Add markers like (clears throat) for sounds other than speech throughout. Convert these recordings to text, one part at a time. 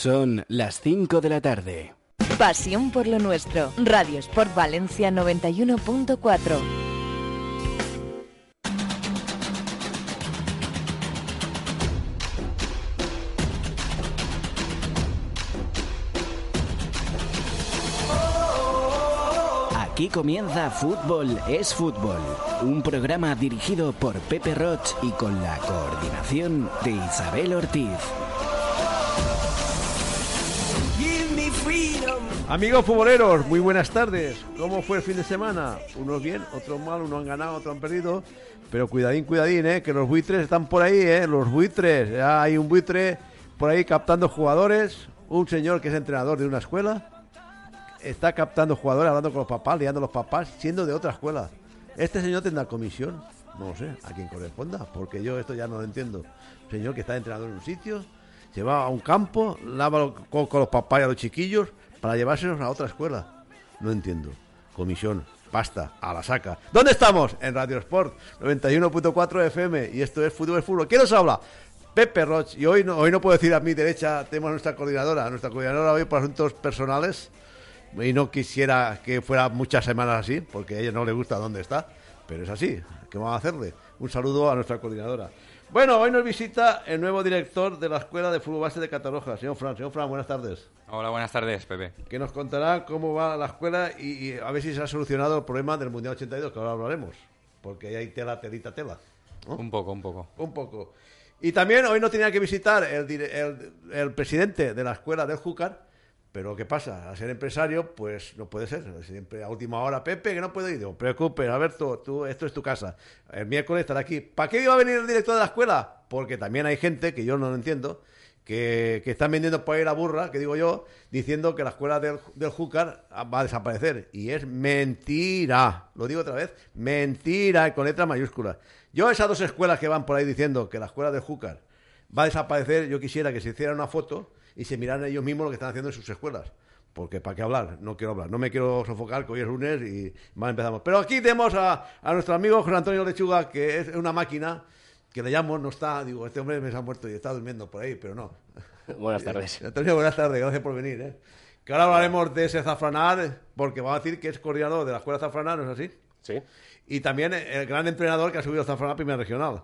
Son las 5 de la tarde. Pasión por lo nuestro. Radio Sport Valencia 91.4. Aquí comienza Fútbol es Fútbol, un programa dirigido por Pepe Roch y con la coordinación de Isabel Ortiz. Amigos futboleros, muy buenas tardes. ¿Cómo fue el fin de semana? Unos bien, otros mal, unos han ganado, otros han perdido. Pero cuidadín, cuidadín, ¿eh? que los buitres están por ahí, ¿eh? los buitres. Hay un buitre por ahí captando jugadores. Un señor que es entrenador de una escuela está captando jugadores, hablando con los papás, liando a los papás, siendo de otra escuela. Este señor tendrá comisión, no sé, a quien corresponda, porque yo esto ya no lo entiendo. Señor que está entrenado en un sitio, se va a un campo, lava con, con los papás y a los chiquillos para llevárselos a otra escuela. No entiendo. Comisión, pasta, a la saca. ¿Dónde estamos? En Radio Sport 91.4 FM y esto es Fútbol Fútbol. ¿Quién nos habla? Pepe Roch. Y hoy no, hoy no puedo decir a mi derecha, tenemos a nuestra coordinadora, nuestra coordinadora hoy por asuntos personales y no quisiera que fuera muchas semanas así, porque a ella no le gusta dónde está, pero es así. ¿Qué vamos a hacerle? Un saludo a nuestra coordinadora. Bueno, hoy nos visita el nuevo director de la Escuela de Fútbol Base de Catarroja, señor Fran. Señor Fran, buenas tardes. Hola, buenas tardes, Pepe. Que nos contará cómo va la escuela y, y a ver si se ha solucionado el problema del Mundial 82, que ahora hablaremos, porque ahí hay tela, telita, tela. ¿no? Un poco, un poco. Un poco. Y también hoy no tenía que visitar el- el presidente de la escuela del Júcar, pero ¿qué pasa? A ser empresario, pues no puede ser. Siempre a última hora, Pepe, que no puedo ir. Digo, preocupe, Alberto, tú, esto es tu casa. El miércoles estará aquí. ¿Para qué iba a venir el director de la escuela? Porque también hay gente, que yo no lo entiendo, que, que están vendiendo por ahí la burra, que digo yo, diciendo que la escuela del, Júcar va a desaparecer. Y es mentira. Lo digo otra vez, mentira, con letra mayúscula. Yo esas dos escuelas que van por ahí diciendo que la escuela del Júcar va a desaparecer, yo quisiera que se hiciera una foto y se miraran ellos mismos lo que están haciendo en sus escuelas. Porque para qué hablar, no quiero hablar, no me quiero sofocar, que hoy es lunes y mal empezamos. Pero aquí tenemos a, a nuestro amigo José Antonio Lechuga, que es una máquina, que le llamo, no está, digo, este hombre me se ha muerto y está durmiendo por ahí, pero no. (laughs) Buenas tardes. (laughs) Antonio, buenas tardes, gracias por venir. ¿eh? Que ahora hablaremos de ese Zafranar, porque va a decir que es coordinador de la escuela Zafranar, ¿no es así? Sí. Y también el gran entrenador que ha subido Zafranar a primera regional.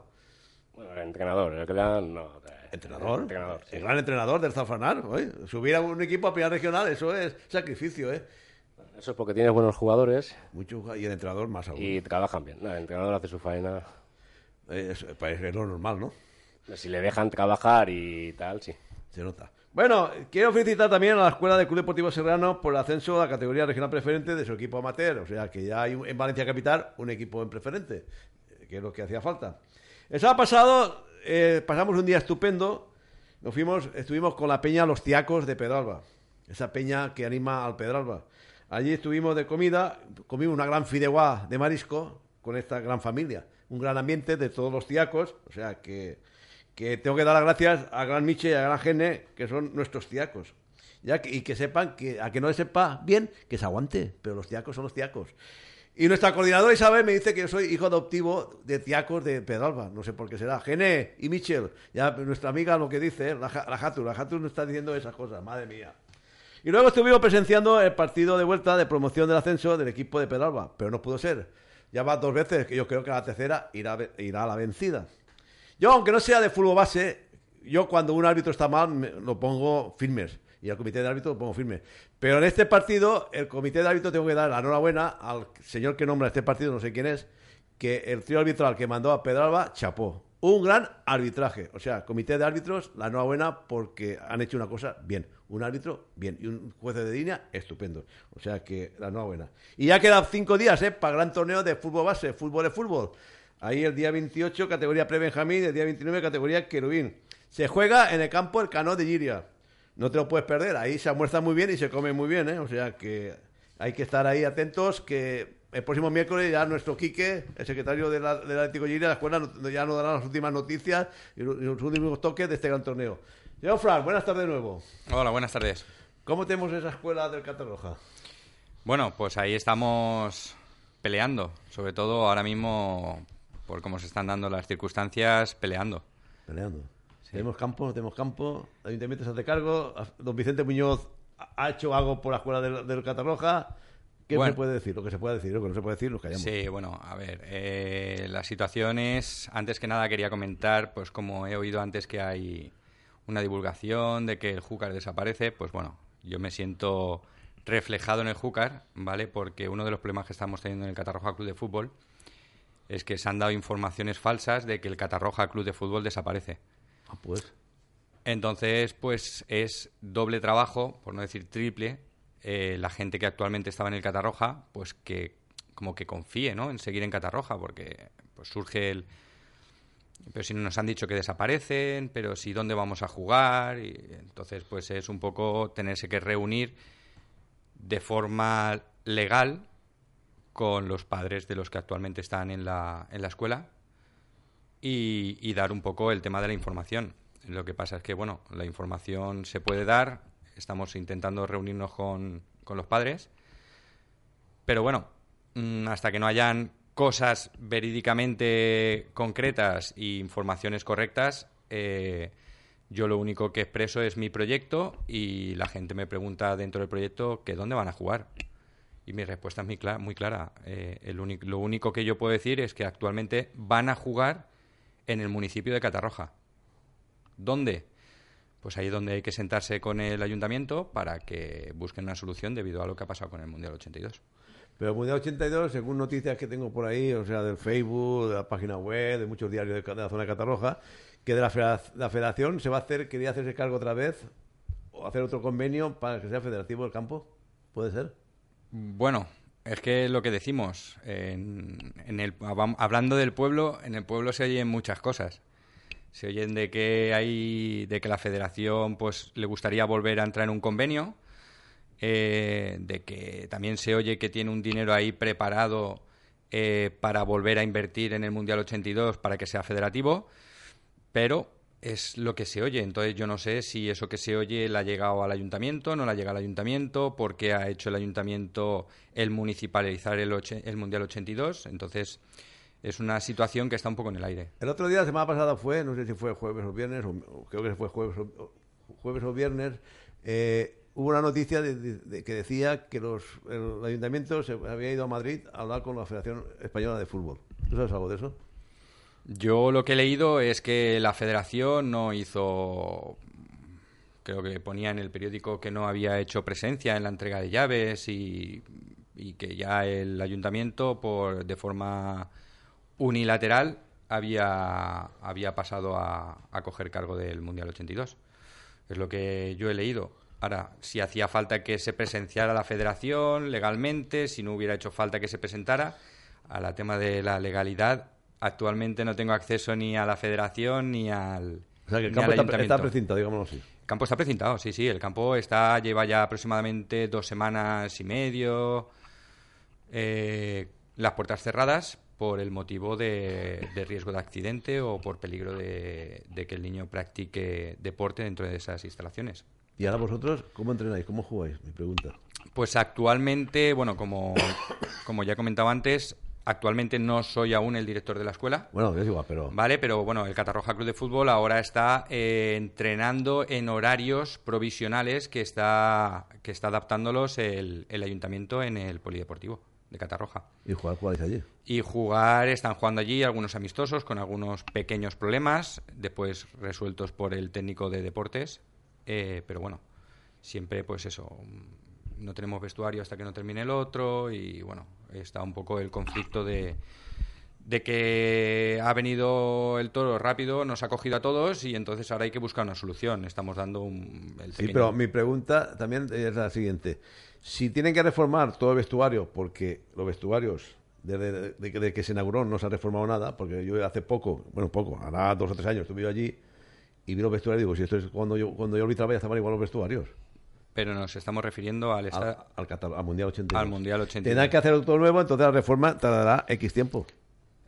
Bueno, el entrenador, el dan- no. ¿Entrenador? Entrenador, sí. El gran entrenador del Zafranar. oye, subir a un equipo a primera regional, eso es sacrificio, ¿eh? Eso es porque tienes buenos jugadores Mucho, y el entrenador más aún. y trabajan bien. No, el entrenador hace su faena. Eh, Es, pues, es lo normal, ¿no? Si le dejan trabajar y tal, sí. Se nota. Bueno, quiero felicitar también a la Escuela del Club Deportivo Serrano por el ascenso a la categoría regional preferente de su equipo amateur. O sea, que ya hay en Valencia Capital un equipo en preferente, eh, que es lo que hacía falta. El sábado pasado eh, pasamos un día estupendo. Nos fuimos, estuvimos con la peña Los Tiacos de Pedralba. Esa peña que anima al Pedralba. Allí estuvimos de comida, comimos una gran fideuá de marisco con esta gran familia. Un gran ambiente de todos los tiacos. O sea que que tengo que dar las gracias a Gran Miche y a Gran Gene, que son nuestros tiacos. Ya que- y que sepan que, a que no les sepa bien, que se aguante, pero los tiacos son los tiacos. Y nuestra coordinadora Isabel me dice que yo soy hijo adoptivo de tiacos de Pedralba, no sé por qué será. Gene y Michel, ya nuestra amiga lo que dice, la, la la nos está diciendo esas cosas, madre mía. Y luego estuvimos presenciando el partido de vuelta de promoción del ascenso del equipo de Pedralba, pero no pudo ser. Ya va dos veces, que yo creo que la tercera irá, irá a la vencida. Yo, aunque no sea de fútbol base, yo cuando un árbitro está mal me- lo pongo firmes. Y al comité de árbitros lo pongo firme. Pero en este partido, el comité de árbitros tengo que dar la enhorabuena al señor que nombra este partido, no sé quién es, que el trío arbitral que mandó a Pedralba chapó. Un gran arbitraje. O sea, comité de árbitros, la enhorabuena porque han hecho una cosa bien. Un árbitro, bien. Y un juez de línea, estupendo. O sea que la enhorabuena. Y ya quedan cinco días, ¿eh? Para gran torneo de fútbol base, fútbol de fútbol. Ahí el día 28, categoría pre-Benjamín, el día 29, categoría querubín. Se juega en el campo el Cano de Giria. No te lo puedes perder. Ahí se almuerza muy bien y se come muy bien, ¿eh? O sea que hay que estar ahí atentos que el próximo miércoles ya nuestro Quique, el secretario de la, del Atlético Giria, la escuela, ya nos dará las últimas noticias y los, últimos toques de este gran torneo. Señor Frank, buenas tardes de nuevo. Hola, buenas tardes. ¿Cómo tenemos esa escuela del Catarroja? Bueno, pues ahí estamos peleando, sobre todo ahora mismo por cómo se están dando las circunstancias, peleando. Peleando. Tenemos campo, tenemos campo. El ayuntamiento se hace cargo. Don Vicente Muñoz ha- ha hecho algo por la escuela del, del Catarroja. ¿Qué Bueno. se puede decir? Lo que se puede decir, lo que no se puede decir, nos callamos. Sí, bueno, a ver, eh, la situación es, antes que nada quería comentar, pues como he oído antes que hay una divulgación de que el Júcar desaparece, pues bueno, yo me siento reflejado en el Júcar, ¿vale? Porque uno de los problemas que estamos teniendo en el Catarroja Club de Fútbol es que se han dado informaciones falsas de que el Catarroja Club de Fútbol desaparece. Ah, pues. Entonces, pues es doble trabajo, por no decir triple, eh, la gente que actualmente estaba en el Catarroja, pues que como que confíe, ¿no? En seguir en Catarroja, porque pues surge el... Pero si nos han dicho que desaparecen, pero si dónde vamos a jugar, y entonces pues es un poco tenerse que reunir de forma legal con los padres de los que actualmente están en la, en la escuela y, dar un poco el tema de la información. Lo que pasa es que, bueno, la información se puede dar, estamos intentando reunirnos con, con los padres, pero bueno, mm, hasta que no hayan cosas verídicamente concretas e informaciones correctas, eh, yo lo único que expreso es mi proyecto y la gente me pregunta dentro del proyecto que dónde van a jugar. Y mi respuesta es muy, clara. Muy clara. Eh, lo único que yo puedo decir es que actualmente van a jugar en el municipio de Catarroja. ¿Dónde? Pues ahí es donde hay que sentarse con el ayuntamiento para que busquen una solución debido a lo que ha pasado con el Mundial 82. Pero el Mundial 82, según noticias que tengo por ahí, o sea, del Facebook, de la página web, de muchos diarios de, la zona de Catarroja, que de la federación se va a hacer, quería hacerse cargo otra vez, o hacer otro convenio para que sea federativo el campo. ¿Puede ser? Bueno, es que lo que decimos, en, en el, hablando del pueblo, en el pueblo se oyen muchas cosas. Se oyen de que hay, de que la federación pues le gustaría volver a entrar en un convenio, eh, de que también se oye que tiene un dinero ahí preparado eh, para volver a invertir en el Mundial 82 para que sea federativo, pero es lo que se oye. Entonces yo no sé si eso que se oye le ha llegado al ayuntamiento, no le ha llegado al ayuntamiento, por qué ha hecho el ayuntamiento el municipalizar el, el Mundial 82. Entonces es una situación que está un poco en el aire. El otro día, la semana pasada fue, no sé si fue jueves o viernes, o, creo que fue jueves o, jueves o viernes, eh, hubo una noticia de que decía que los, el ayuntamiento se había ido a Madrid a hablar con la Federación Española de Fútbol. ¿Tú sabes algo de eso? Yo lo que he leído es que la federación no hizo, creo que ponía en el periódico que no había hecho presencia en la entrega de llaves y, y que ya el ayuntamiento, por de forma unilateral, había, había pasado a, a coger cargo del Mundial 82. Es lo que yo he leído. Ahora, si hacía falta que se presenciara la federación legalmente, si no hubiera hecho falta que se presentara, a la tema de la legalidad, actualmente no tengo acceso ni a la federación ni al, O sea, que el campo está, está precintado, digámoslo así. El campo está precintado, sí, sí. El campo está lleva ya aproximadamente dos semanas y medio. eh, las puertas cerradas por el motivo de, de riesgo de accidente o por peligro de, de que el niño practique deporte dentro de esas instalaciones. Y ahora vosotros, ¿cómo entrenáis? ¿Cómo jugáis? Mi pregunta. Pues actualmente, bueno, como, como ya comentaba antes, actualmente no soy aún el director de la escuela. Bueno, es igual, pero... Vale, pero bueno, el Catarroja Club de Fútbol ahora está eh, entrenando en horarios provisionales que está, que está adaptándolos el, el ayuntamiento en el polideportivo de Catarroja. ¿Y jugar jugáis allí? Y jugar, están jugando allí algunos amistosos con algunos pequeños problemas, después resueltos por el técnico de deportes, eh, pero bueno, siempre pues eso, no tenemos vestuario hasta que no termine el otro y bueno, está un poco el conflicto de, de que ha venido el toro rápido, nos ha cogido a todos y entonces ahora hay que buscar una solución. Estamos dando un... el Sí, pero mi pregunta también es la siguiente. Si tienen que reformar todo el vestuario, porque los vestuarios, desde de, que- se inauguró no se ha reformado nada, porque yo hace poco, bueno, poco, hará dos o tres años estuve yo allí, y vi los vestuarios digo, si esto es cuando yo, cuando yo arbitraba ya estaban igual los vestuarios. Pero nos estamos refiriendo al, Al, esta- al, Mundial 82. al Mundial 82. Tendrán que hacer todo nuevo, entonces la reforma tardará X tiempo.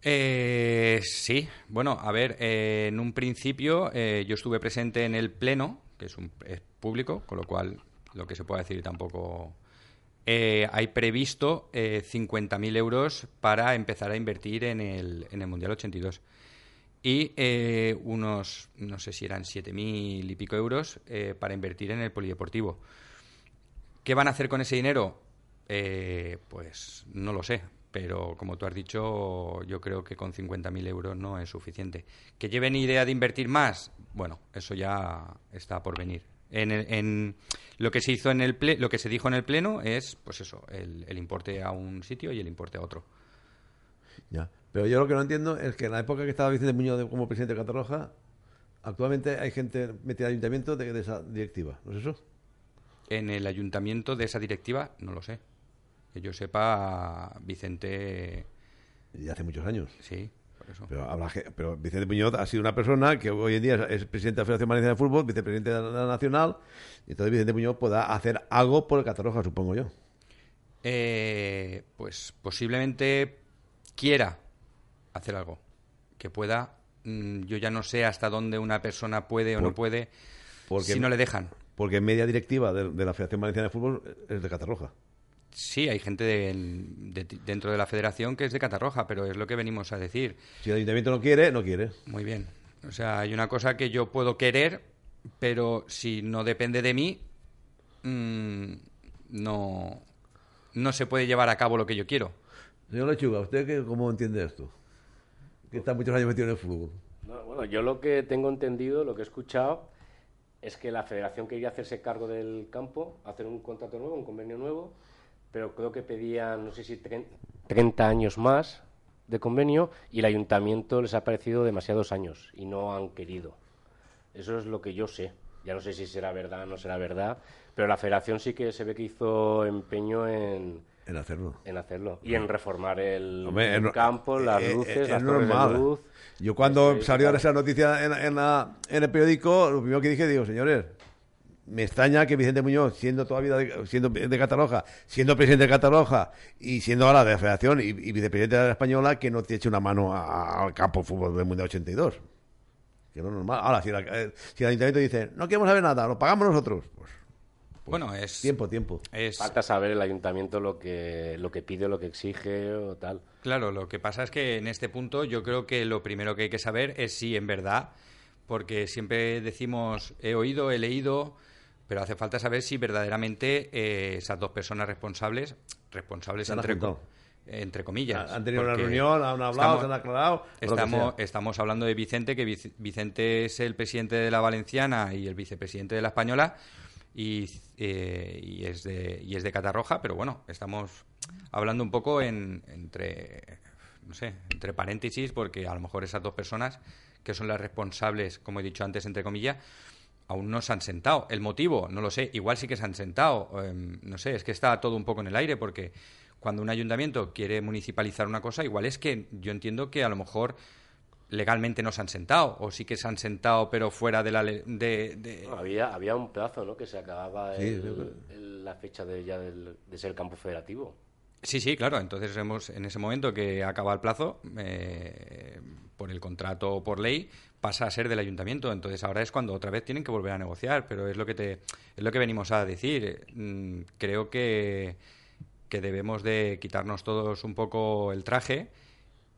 Eh, sí, bueno, a ver, eh, en un principio eh, yo estuve presente en el pleno, que es, un, es público, con lo cual lo que se puede decir tampoco... Eh, hay previsto eh, 50.000 euros para empezar a invertir en el, en el Mundial 82. Y eh, unos, no sé si eran 7.000 y pico euros eh, para invertir en el polideportivo. ¿Qué van a hacer con ese dinero? Eh, pues no lo sé, pero como tú has dicho, yo creo que con 50.000 euros no es suficiente. ¿Que lleven idea de invertir más? Bueno, eso ya está por venir. En, el- en lo que se hizo en el ple- lo que se dijo en el pleno es, pues eso, el, el importe a un sitio y el importe a otro. Ya. Pero yo lo que no entiendo es que en la época que estaba Vicente Muñoz de- como presidente de Catarroja, actualmente hay gente metida al ayuntamiento de, de esa directiva, ¿no es eso? En el ayuntamiento de esa directiva, no lo sé. Que yo sepa, Vicente, Y hace muchos años. sí, por eso. Pero, habrá pero Vicente Muñoz ha sido una persona que hoy en día es presidente de la Federación Valenciana de Fútbol, vicepresidente de la Nacional, y entonces Vicente Muñoz pueda hacer algo por el Catarroja, supongo yo. Eh, pues posiblemente quiera hacer algo que pueda. mm, Yo ya no sé hasta dónde una persona puede o no puede porque- si no le dejan. Porque media directiva de, de la Federación Valenciana de Fútbol es de Catarroja. Sí, hay gente de- de- dentro de la federación que es de Catarroja, pero es lo que venimos a decir. Si el ayuntamiento no quiere, no quiere. Muy bien. O sea, hay una cosa que yo puedo querer, pero si no depende de mí, mm, no, no se puede llevar a cabo lo que yo quiero. Señor Lechuga, ¿usted qué, cómo entiende esto? Que está muchos años metido en el fútbol. No, bueno, yo lo que tengo entendido, lo que he escuchado, es que la federación quería hacerse cargo del campo, hacer un contrato nuevo, un convenio nuevo, pero creo que pedían, no sé si tren- 30 años más de convenio y el ayuntamiento les ha parecido demasiados años y no han querido. Eso es lo que yo sé. Ya no sé si será verdad o no será verdad, pero la federación sí que se ve que hizo empeño en, En hacerlo. en hacerlo y en reformar el, Hombre, campo, las eh, eh, luces, es las torres normal. de luz. Yo cuando es, salió claro. esa noticia en, en la- en el periódico, lo primero que dije, digo, señores, me extraña que Vicente Muñoz, siendo todavía de, siendo de Cataluña, siendo presidente de Cataluña y siendo ahora de la Federación y, y vicepresidente de la Española, que no te eche una mano a- al campo de fútbol del Mundial 82. Que no es normal. Ahora, si, la- eh, si el ayuntamiento dice, no queremos saber nada, lo pagamos nosotros, pues Bueno, es... tiempo, tiempo. es Falta saber el ayuntamiento lo que, lo que pide, lo que exige o tal. Claro, lo que pasa es que en este punto yo creo que lo primero que hay que saber es si en verdad, porque siempre decimos he oído, he leído, pero hace falta saber si verdaderamente eh, esas dos personas responsables, responsables entre, entre comillas. Han tenido una reunión, han hablado, estamos- se han aclarado. Estamos, estamos hablando de Vicente, que Vic- Vicente es el presidente de la Valenciana y el vicepresidente de la Española, y, eh, y es, de, y es de Catarroja, pero bueno, estamos hablando un poco en, entre, no sé, entre paréntesis, porque a lo mejor esas dos personas, que son las responsables, como he dicho antes, entre comillas, aún no se han sentado. El motivo, no lo sé, igual sí que se han sentado, em, no sé, es que está todo un poco en el aire, porque cuando un ayuntamiento quiere municipalizar una cosa, igual es que yo entiendo que a lo mejor legalmente no se han sentado, o sí que se han sentado, pero fuera de la... De, de- No, había, había un plazo, ¿no? Que se acababa Sí, el- sí, el- la fecha de, ya del- de ser campo federativo. Sí, sí, claro. Entonces, hemos, en ese momento que acaba el plazo, eh, por el contrato o por ley, pasa a ser del ayuntamiento. Entonces, ahora es cuando otra vez tienen que volver a negociar. Pero es lo que, te, es lo que venimos a decir. Mm, creo que, que debemos de quitarnos todos un poco el traje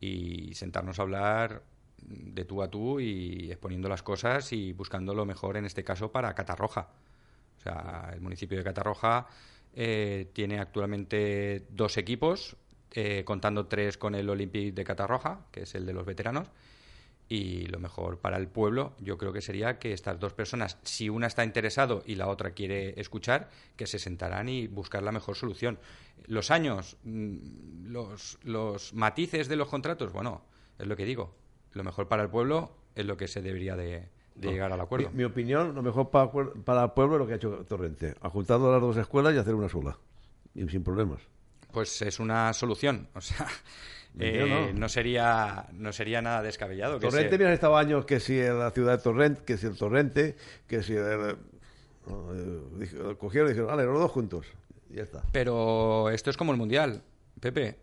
y sentarnos a hablar de tú a tú y exponiendo las cosas y buscando lo mejor, en este caso, para Catarroja. O sea, el municipio de Catarroja eh, tiene actualmente dos equipos, eh, contando tres con el Olympique de Catarroja, que es el de los veteranos. Y lo mejor para el pueblo, yo creo que sería que estas dos personas, si una está interesado y la otra quiere escuchar, que se sentarán y buscar la mejor solución. Los años, mm, los, los matices de los contratos, bueno, es lo que digo. Lo mejor para el pueblo es lo que se debería de, de llegar al acuerdo. Mi, mi opinión, lo mejor para, para el pueblo es lo que ha hecho Torrente. Ha juntado las dos escuelas y hacer una sola. Y sin problemas. Pues es una solución. O sea, eh, no. sería no sería nada descabellado. Que Torrente, mira, estado años que si la ciudad de Torrente, que si el Torrente, que si el, eh, cogieron y dijeron, vale, los dos juntos. Y ya está. Pero esto es como el Mundial, Pepe.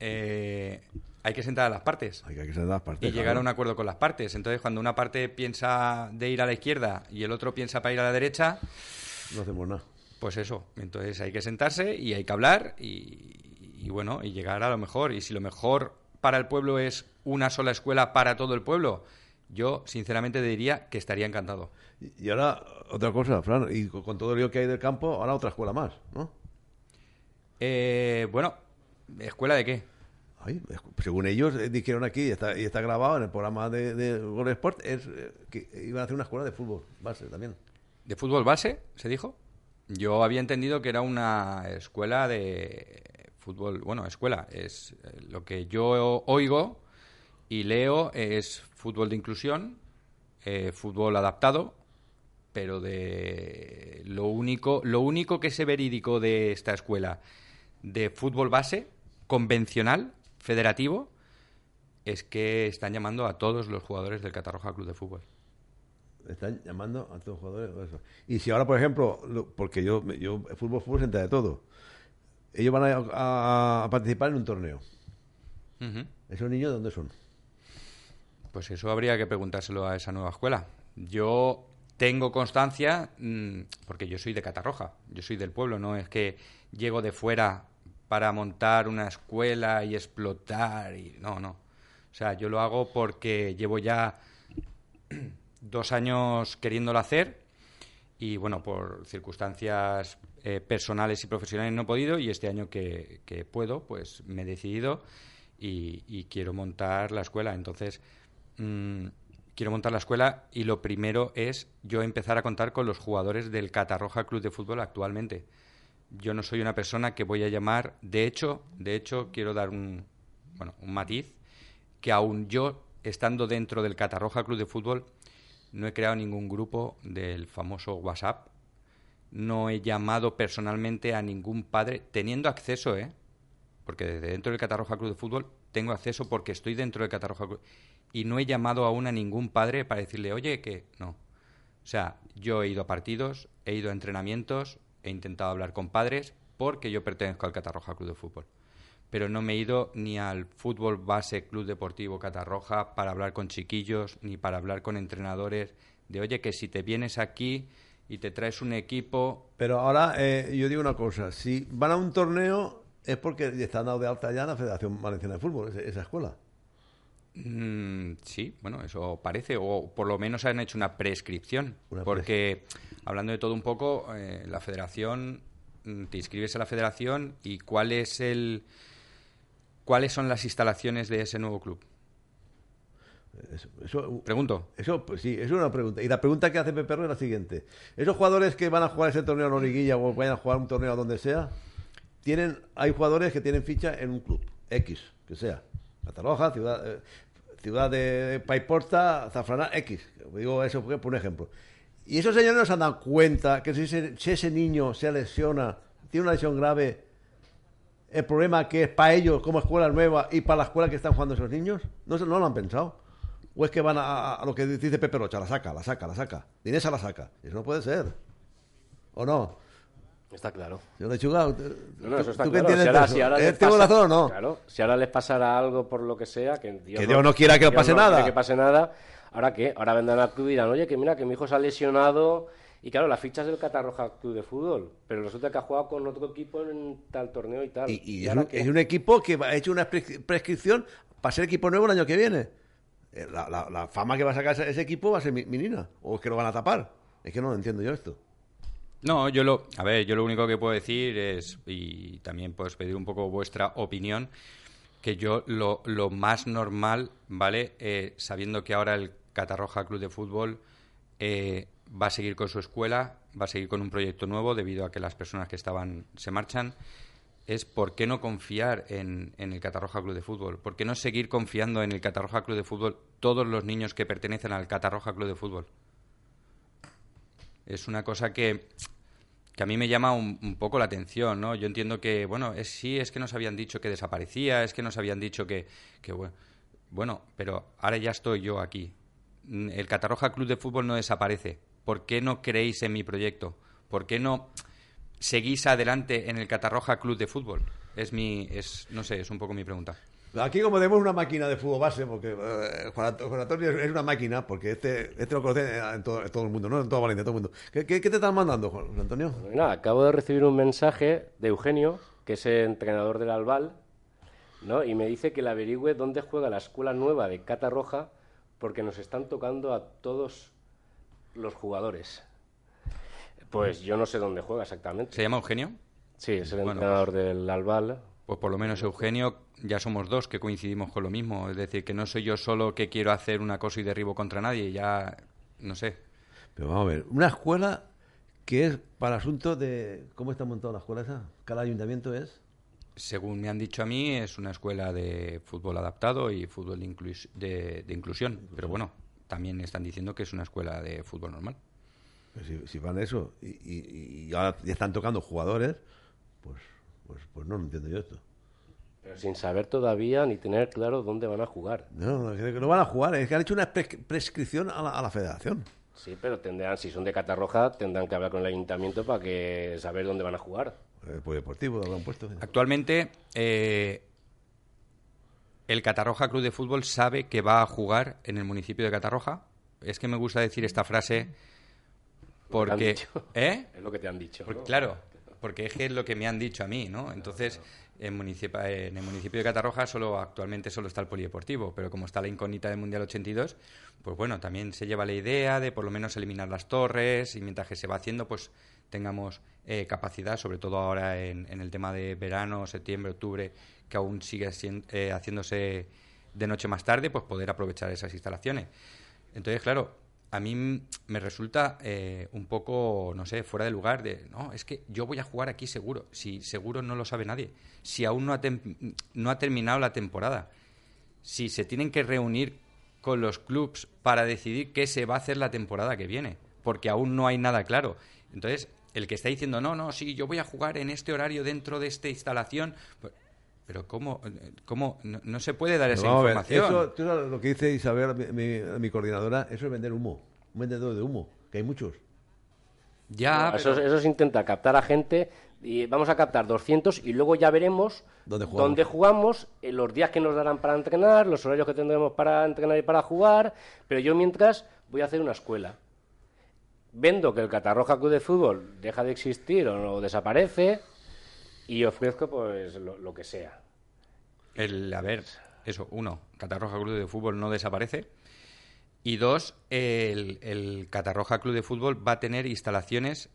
Eh, hay que sentar a las partes. Hay que sentar a las partes. Y llegar a un acuerdo con las partes. Entonces, cuando una parte piensa de ir a la izquierda y el otro piensa para ir a la derecha... No hacemos nada. Pues eso. Entonces hay que sentarse y hay que hablar y, bueno, y llegar a lo mejor. Y si lo mejor para el pueblo es una sola escuela para todo el pueblo, yo sinceramente diría que estaría encantado. Y ahora, otra cosa, Fran, y con todo el lío que hay del campo, ahora otra escuela más, ¿no? Eh, bueno, ¿escuela de qué? Según ellos eh, dijeron aquí, y está, y está grabado en el programa de, de Sport, es eh, que iban a hacer una escuela de fútbol base también. ¿De fútbol base, se dijo? Yo había entendido que era una escuela de fútbol, bueno, escuela, es eh, lo que yo oigo y leo es fútbol de inclusión, fútbol adaptado, pero de lo único, lo único que es verídico de esta escuela de fútbol base convencional federativo es que están llamando a todos los jugadores del Catarroja Club de Fútbol. Están llamando a todos los jugadores. Y si ahora, por ejemplo, porque yo, yo fútbol, fútbol se de todo, ellos van a, participar en un torneo. ¿Esos niños dónde son? Pues eso habría que preguntárselo a esa nueva escuela. Yo tengo constancia, mm, porque yo soy de Catarroja, yo soy del pueblo, no es que llego de fuera para montar una escuela y explotar y no, no. O sea, yo lo hago porque llevo ya (clears throat) dos años queriéndolo hacer y bueno, por circunstancias eh, personales y profesionales no he podido y este año que, puedo, pues me he decidido y, quiero montar la escuela. Entonces, mm, quiero montar la escuela y lo primero es yo empezar a contar con los jugadores del Catarroja Club de Fútbol actualmente yo no soy una persona que voy a llamar, de hecho, de hecho quiero dar un, bueno, un matiz, que aún yo, estando dentro del Catarroja Club de Fútbol, no he creado ningún grupo del famoso WhatsApp, no he llamado personalmente a ningún padre, teniendo acceso, ¿eh? Porque desde dentro del Catarroja Club de Fútbol tengo acceso porque estoy dentro del Catarroja Club y no he llamado aún a ningún padre para decirle, oye, que no. O sea, yo he ido a partidos, he ido a entrenamientos, he intentado hablar con padres porque yo pertenezco al Catarroja Club de Fútbol. Pero no me he ido ni al Fútbol Base Club Deportivo Catarroja para hablar con chiquillos, ni para hablar con entrenadores de, oye, que si te vienes aquí y te traes un equipo... Pero ahora eh, yo digo una cosa, si van a un torneo es porque están dado de alta ya en la Federación Valenciana de Fútbol, esa, escuela. Mm, sí, bueno, eso parece, o por lo menos han hecho una prescripción, porque hablando de todo un poco, eh, la federación, mm, te inscribes a la federación y cuál es el, cuáles son las instalaciones de ese nuevo club. Eso, Pregunto. Eso, pues sí, es una pregunta. Y la pregunta que hace Pepe es la siguiente. Esos jugadores que van a jugar ese torneo en la liguilla o vayan a jugar un torneo donde sea, tienen, hay jugadores que tienen ficha en un club, X, que sea. Cataluña, ciudad, eh, ciudad de Paiporta, Zafrana, X. Digo eso por un ejemplo. Y esos señores no se han dado cuenta que si ese, niño se lesiona, tiene una lesión grave, el problema que es para ellos como escuela nueva y para la escuela que están jugando esos niños, no, no lo han pensado. ¿O es que van a, lo que dice Pepe Rocha, la saca, la saca, la saca? Dinesa la saca. Eso no puede ser. ¿O no? Está claro. Yo le he chugado. No, eso está claro. Si ahora, ¿Eh, ¿Tengo razón o no? Claro, si ahora les pasará algo por lo que sea, que Dios, no, quiera que pase nada. Que pase nada, ¿Ahora qué? Ahora vendrán al club y dirán, oye, que mira, que mi hijo se ha lesionado. Y claro, las fichas del Catarroja Club de Fútbol, pero resulta que ha jugado con otro equipo en tal torneo y tal. Y, es, un, equipo que ha hecho una prescripción para ser equipo nuevo el año que viene. Eh, la, fama que va a sacar ese, equipo va a ser minina. O es que lo van a tapar. Es que no entiendo yo esto. No, yo lo, a ver, yo lo único que puedo decir es, y también puedes pedir un poco vuestra opinión, que yo lo, lo más normal, ¿vale? Eh, sabiendo que ahora el Catarroja Club de Fútbol eh, va a seguir con su escuela, va a seguir con un proyecto nuevo debido a que las personas que estaban se marchan. Es por qué no confiar en, el Catarroja Club de Fútbol, por qué no seguir confiando en el Catarroja Club de Fútbol todos los niños que pertenecen al Catarroja Club de Fútbol. Es una cosa que que a mí me llama un, poco la atención, ¿no? Yo entiendo que, bueno, es, sí, es que nos habían dicho que desaparecía, es que nos habían dicho que, que bueno, bueno, pero ahora ya estoy yo aquí. Mm, El Catarroja Club de Fútbol no desaparece. ¿Por qué no creéis en mi proyecto? ¿Por qué no seguís adelante en el Catarroja Club de Fútbol? Es mi, es, no sé, es un poco mi pregunta. Aquí como tenemos una máquina de fútbol base, porque eh, Juan Anto- Juan Antonio es una máquina, porque este, este lo conoce en todo, en todo el mundo, ¿no? En toda Valencia, en todo el mundo. ¿Qué, qué, qué te están mandando, Juan Antonio? Bueno, nada, acabo de recibir un mensaje de Eugenio, que es el entrenador del Albal, ¿no? y me dice que le averigüe dónde juega la escuela nueva de Cata Roja, porque nos están tocando a todos los jugadores. Pues yo no sé dónde juega exactamente. ¿Se llama Eugenio? Sí, es el Bueno, entrenador del Albal. Pues por lo menos Eugenio, ya somos dos que coincidimos con lo mismo. Es decir, que no soy yo solo que quiero hacer una cosa y derribo contra nadie. Ya, no sé. Pero vamos a ver, una escuela que es para asuntos de... ¿Cómo está montada la escuela esa? Cada ayuntamiento es... Según me han dicho a mí, es una escuela de fútbol adaptado y fútbol de, inclus- de- de inclusión. Pero bueno, también están diciendo que es una escuela de fútbol normal. Si, si van eso y, y- y ahora ya están tocando jugadores, pues, pues, pues no, no entiendo yo esto. Pero sin saber todavía ni tener claro dónde van a jugar. No, no, que no van a jugar, es que han hecho una pres- prescripción a la, a la federación. Sí, pero tendrán, si son de Catarroja, tendrán que hablar con el ayuntamiento para que saber dónde van a jugar. El polideportivo lo han puesto. Actualmente, eh, el Catarroja Club de Fútbol sabe que va a jugar en el municipio de Catarroja. Es que me gusta decir esta frase Lo porque... ¿Eh? Es lo que te han dicho. Porque, ¿no? claro, porque es que es lo que me han dicho a mí, ¿no? Entonces, en, municipa- en el municipio de Catarroja solo actualmente solo está el polideportivo, pero como está la incógnita del Mundial 82, pues bueno, también se lleva la idea de por lo menos eliminar las torres y mientras que se va haciendo, pues tengamos eh, capacidad, sobre todo ahora en, en el tema de verano, septiembre, octubre, que aún sigue hacien- eh, haciéndose de noche más tarde, pues poder aprovechar esas instalaciones. Entonces, claro, a mí me resulta eh, un poco, no sé, fuera de lugar de, no, es que yo voy a jugar aquí seguro, si seguro no lo sabe nadie, si aún no ha, no ha terminado la temporada, si se tienen que reunir con los clubs para decidir qué se va a hacer la temporada que viene, porque aún no hay nada claro. Entonces, el que está diciendo, no, no, sí, yo voy a jugar en este horario dentro de esta instalación, pues, pero ¿cómo? ¿Cómo? No, no se puede dar esa a ver, información. eso, tú sabes lo que dice Isabel, mi, mi- mi coordinadora, eso es vender humo, un vendedor de humo, que hay muchos. Ya, eso, pero- eso se intenta captar a gente y vamos a captar 200 y luego ya veremos ¿Dónde jugamos? dónde jugamos, eh, los días que nos darán para entrenar, los horarios que tendremos para entrenar y para jugar, pero yo mientras voy a hacer una escuela. Vendo que el Catarroja Club de Fútbol deja de existir o no desaparece y ofrezco pues lo, lo que sea. El, a ver, eso, uno, Catarroja Club de Fútbol no desaparece. Y dos, el, el Catarroja Club de Fútbol va a tener instalaciones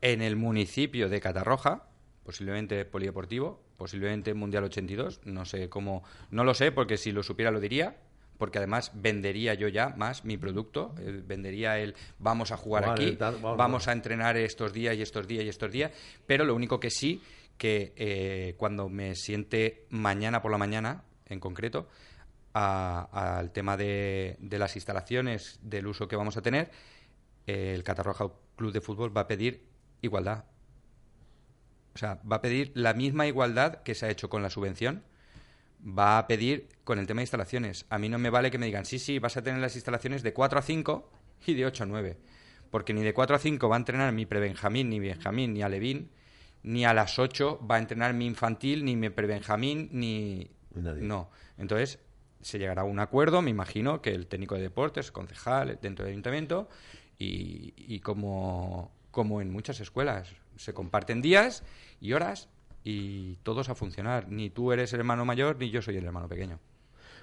en el municipio de Catarroja, posiblemente polideportivo, posiblemente Mundial 82, no sé cómo, no lo sé porque si lo supiera lo diría, porque además vendería yo ya más mi producto, eh, vendería el vamos a jugar Vale, aquí, tal, vamos, vamos vamos. a entrenar estos días y estos días y estos días, pero lo único que sí, que eh, cuando me siente mañana por la mañana, en concreto, al tema de, de las instalaciones, del uso que vamos a tener, eh, el Catarroja Club de Fútbol va a pedir igualdad. O sea, va a pedir la misma igualdad que se ha hecho con la subvención, va a pedir con el tema de instalaciones. A mí no me vale que me digan, sí, sí, vas a tener las instalaciones de 4 a 5 y de 8 a 9. Porque ni de 4 a 5 va a entrenar mi prebenjamín, ni Benjamín, ni Alevín, ni a las 8 va a entrenar mi infantil, ni mi prebenjamín, ni... Nadie. No. Entonces, se llegará a un acuerdo, me imagino, que el técnico de deportes, concejal dentro del ayuntamiento, y, y como, como en muchas escuelas, se comparten días y horas y todos a funcionar. Ni tú eres el hermano mayor, ni yo soy el hermano pequeño.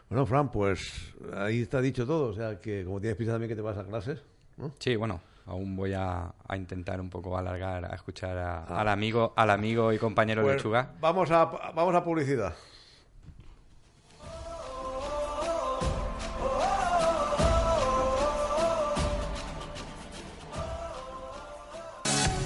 Bueno, Fran, pues ahí está dicho todo, o sea que como tienes prisa también que te vas a clases, ¿no? Sí, bueno, aún voy a, a intentar un poco alargar a escuchar a- al amigo, al amigo y compañero Pues Lechuga. vamos a, vamos a publicidad.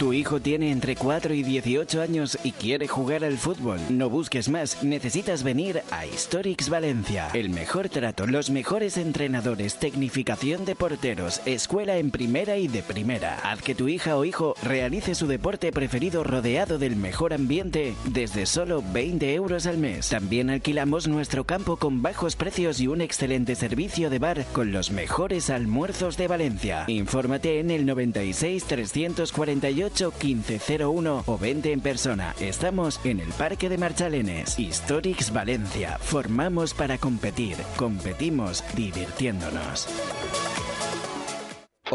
Tu hijo tiene entre 4 y 18 años y quiere jugar al fútbol. No busques más, necesitas venir a Historics Valencia. El mejor trato, los mejores entrenadores, tecnificación de porteros, escuela en primera y de primera. Haz que tu hija o hijo realice su deporte preferido rodeado del mejor ambiente desde solo 20 euros al mes. También alquilamos nuestro campo con bajos precios y un excelente servicio de bar con los mejores almuerzos de Valencia. Infórmate en el 96 348 1501 o vente en persona. Estamos en el Parque de Marchalenes. Historics Valencia. Formamos para competir. Competimos divirtiéndonos.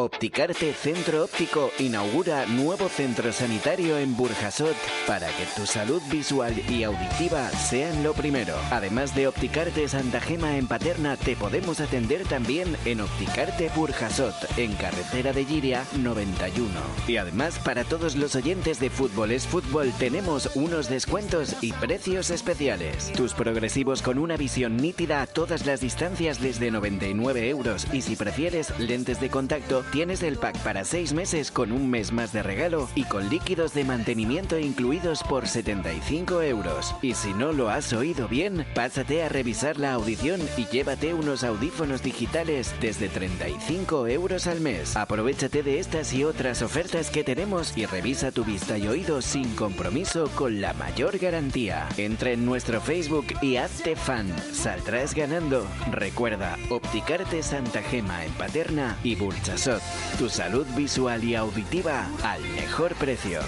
Opticarte Centro Óptico inaugura nuevo centro sanitario en Burjasot para que tu salud visual y auditiva sean lo primero. Además de Opticarte Santa Gema en Paterna, te podemos atender también en Opticarte Burjasot, en carretera de Giria 91. Y además, para todos los oyentes de Fútbol es Fútbol, tenemos unos descuentos y precios especiales. Tus progresivos con una visión nítida a todas las distancias desde 99 euros y si prefieres lentes de contacto, tienes el pack para 6 meses con un mes más de regalo y con líquidos de mantenimiento incluidos por 75 euros. Y si no lo has oído bien, pásate a revisar la audición y llévate unos audífonos digitales desde 35 euros al mes. Aprovechate de estas y otras ofertas que tenemos y revisa tu vista y oído sin compromiso con la mayor garantía. Entra en nuestro Facebook y hazte fan. Saldrás ganando. Recuerda, Opticarte Santa Gema en Paterna y Tu salud visual y auditiva al mejor precio.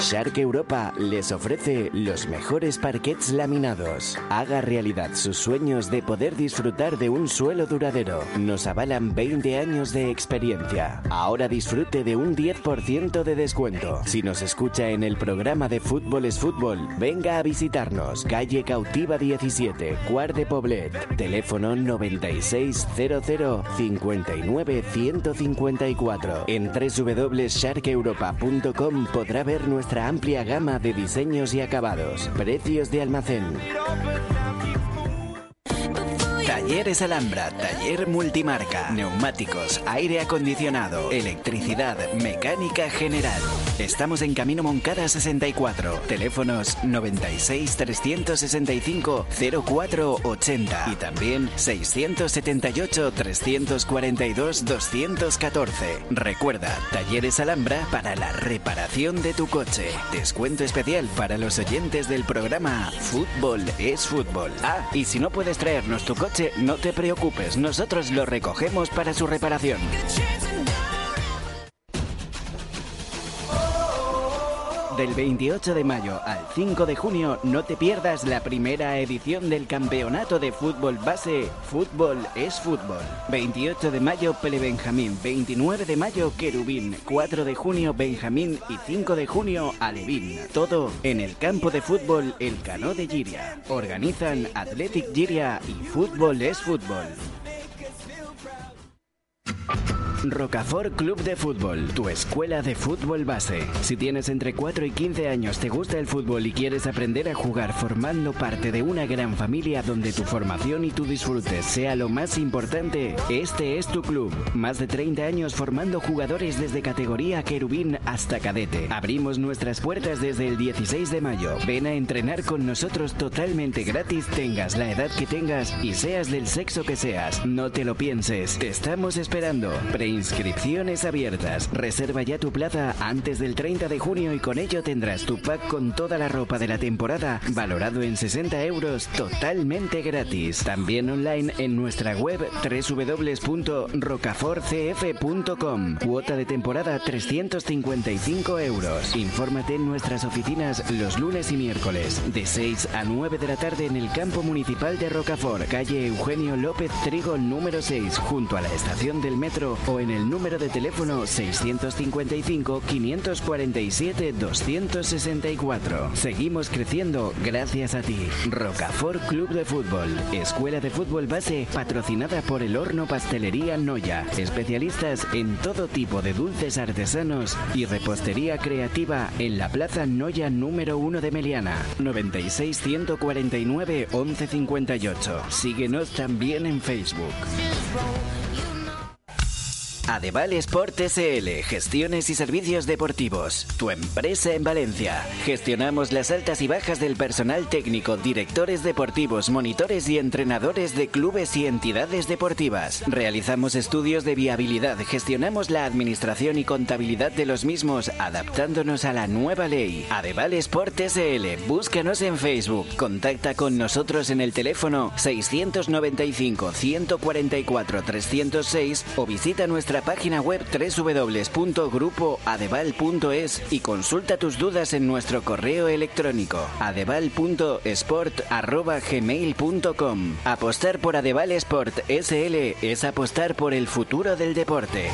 Shark Europa les ofrece los mejores parquets laminados. Haga realidad sus sueños de poder disfrutar de un suelo duradero. Nos avalan 20 años de experiencia. Ahora disfrute de un 10% de descuento. Si nos escucha en el programa de Fútbol es Fútbol, venga a visitarnos. Calle Cautiva 17, Cuart de Poblet. Teléfono 9600 59 154. En www.sharkeuropa.com podrá ver nuestra amplia gama de diseños y acabados. Precios de almacén. Talleres Alhambra, taller multimarca, neumáticos, aire acondicionado, electricidad, mecánica general. Estamos en Camino Moncada 64, teléfonos 96 365 0480 y también 678 342 214. Recuerda, Talleres Alhambra para la reparación de tu coche. Descuento especial para los oyentes del programa Fútbol es Fútbol. Ah, y si no puedes traernos tu coche, no te preocupes, nosotros lo recogemos para su reparación. Del 28 de mayo al 5 de junio no te pierdas la primera edición del Campeonato de Fútbol Base Fútbol es Fútbol. 28 de mayo Pele Benjamín, 29 de mayo Querubín, 4 de junio Benjamín y 5 de junio Alevín. Todo en el campo de fútbol El Cano de Giria. Organizan Athletic Giria y Fútbol es Fútbol. Rocafort Club de Fútbol, tu escuela de fútbol base. Si tienes entre 4 y 15 años, te gusta el fútbol y quieres aprender a jugar formando parte de una gran familia donde tu formación y tu disfrute sea lo más importante, este es tu club. Más de 30 años formando jugadores desde categoría querubín hasta cadete. Abrimos nuestras puertas desde el 16 de mayo. Ven a entrenar con nosotros totalmente gratis, tengas la edad que tengas y seas del sexo que seas. No te lo pienses, te estamos esperando. Inscripciones abiertas. Reserva ya tu plaza antes del 30 de junio y con ello tendrás tu pack con toda la ropa de la temporada valorado en 60 euros totalmente gratis. También online en nuestra web www.rocaforcf.com. Cuota de temporada 355 euros. Infórmate en nuestras oficinas los lunes y miércoles de 6 a 9 de la tarde en el campo municipal de Rocafort, calle Eugenio López Trigo número 6, junto a la estación del metro o en el número de teléfono 655-547-264. Seguimos creciendo gracias a ti. Rocafort Club de Fútbol, Escuela de Fútbol Base, patrocinada por el Horno Pastelería Noya. Especialistas en todo tipo de dulces artesanos y repostería creativa en la Plaza Noya número 1 de Meliana. 96 149 1158. Síguenos también en Facebook. Adeval Sport SL, gestiones y servicios deportivos. Tu empresa en Valencia. Gestionamos las altas y bajas del personal técnico, directores deportivos, monitores y entrenadores de clubes y entidades deportivas. Realizamos estudios de viabilidad, gestionamos la administración y contabilidad de los mismos, adaptándonos a la nueva ley. Adeval Sport SL, búscanos en Facebook. Contacta con nosotros en el teléfono 695 144 306 o visita nuestra página web www.grupoadeval.es y consulta tus dudas en nuestro correo electrónico adeval.sport@gmail.com. Apostar por Adeval Sport SL es apostar por el futuro del deporte.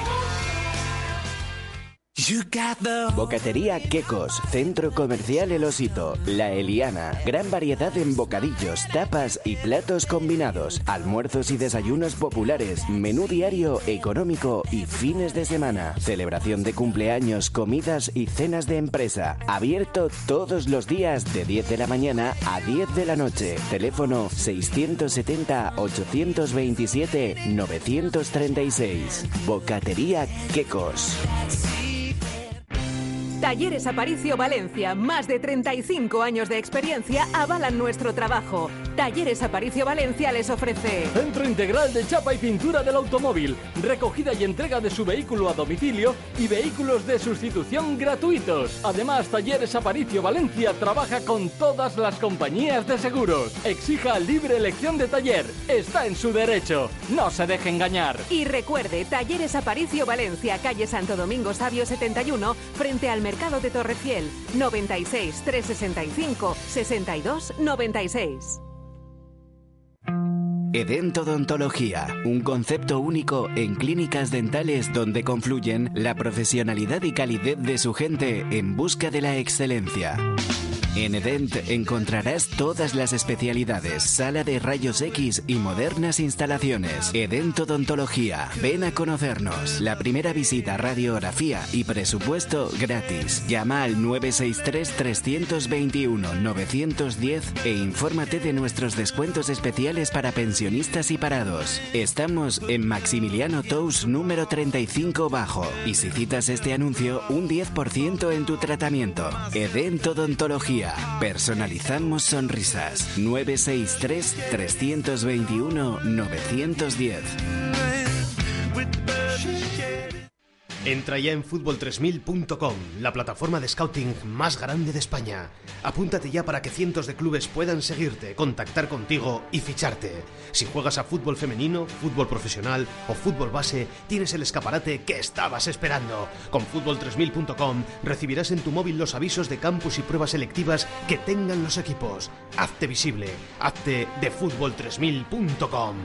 Bocatería Quecos, Centro Comercial El Osito, La Eliana. Gran variedad en bocadillos, tapas y platos combinados, almuerzos y desayunos populares, menú diario, económico y fines de semana. Celebración de cumpleaños, comidas y cenas de empresa. Abierto todos los días de 10 de la mañana a 10 de la noche. Teléfono 670-827-936. Bocatería Quecos. Talleres Aparicio Valencia, más de 35 años de experiencia avalan nuestro trabajo. Talleres Aparicio Valencia les ofrece Centro Integral de Chapa y Pintura del Automóvil, recogida y entrega de su vehículo a domicilio y vehículos de sustitución gratuitos. Además, Talleres Aparicio Valencia trabaja con todas las compañías de seguros. Exija libre elección de taller. Está en su derecho. No se deje engañar. Y recuerde, Talleres Aparicio Valencia, calle Santo Domingo Sabio 71, frente al Mercado de Torrefiel, 96 365 62 96. Edentodontología, un concepto único en clínicas dentales donde confluyen la profesionalidad y calidez de su gente en busca de la excelencia. En Edent encontrarás todas las especialidades, sala de rayos X y modernas instalaciones. Edent Odontología. Ven a conocernos. La primera visita, radiografía y presupuesto gratis. Llama al 963-321-910 e infórmate de nuestros descuentos especiales para pensionistas y parados. Estamos en Maximiliano Tous número 35 bajo. Y si citas este anuncio, un 10% en tu tratamiento. Edent Odontología. Personalizamos sonrisas. 963-321-910. Entra ya en fútbol3000.com, la plataforma de scouting más grande de España. Apúntate ya para que cientos de clubes puedan seguirte, contactar contigo y ficharte. Si juegas a fútbol femenino, fútbol profesional o fútbol base, tienes el escaparate que estabas esperando. Con fútbol3000.com recibirás en tu móvil los avisos de campus y pruebas selectivas que tengan los equipos. Hazte visible, hazte de fútbol3000.com.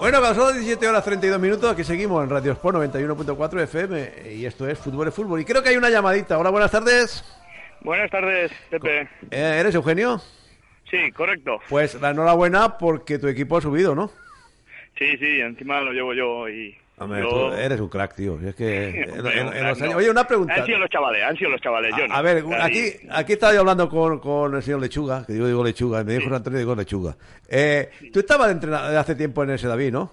Bueno, pasó 17 horas 32 minutos, aquí seguimos en Radio Sport 91.4 FM y esto es Fútbol es Fútbol. Y creo que hay una llamadita. Hola, buenas tardes. Buenas tardes, Pepe. Eh, ¿Eres Eugenio? Sí, correcto. Pues la enhorabuena porque tu equipo ha subido, ¿no? Sí, sí, encima lo llevo yo y... Hombre, yo- tú eres un crack, tío. Es que (laughs) en- Hombre, en- un en crack, los años- no. Oye, una pregunta. Han sido los chavales, han sido los chavales, yo no. A, a ver, aquí, aquí estaba yo hablando con, con el señor Lechuga, que yo digo Lechuga, y me dijo José Antonio digo Lechuga. Eh, Tú estabas de entrenador hace tiempo en ese David, ¿no?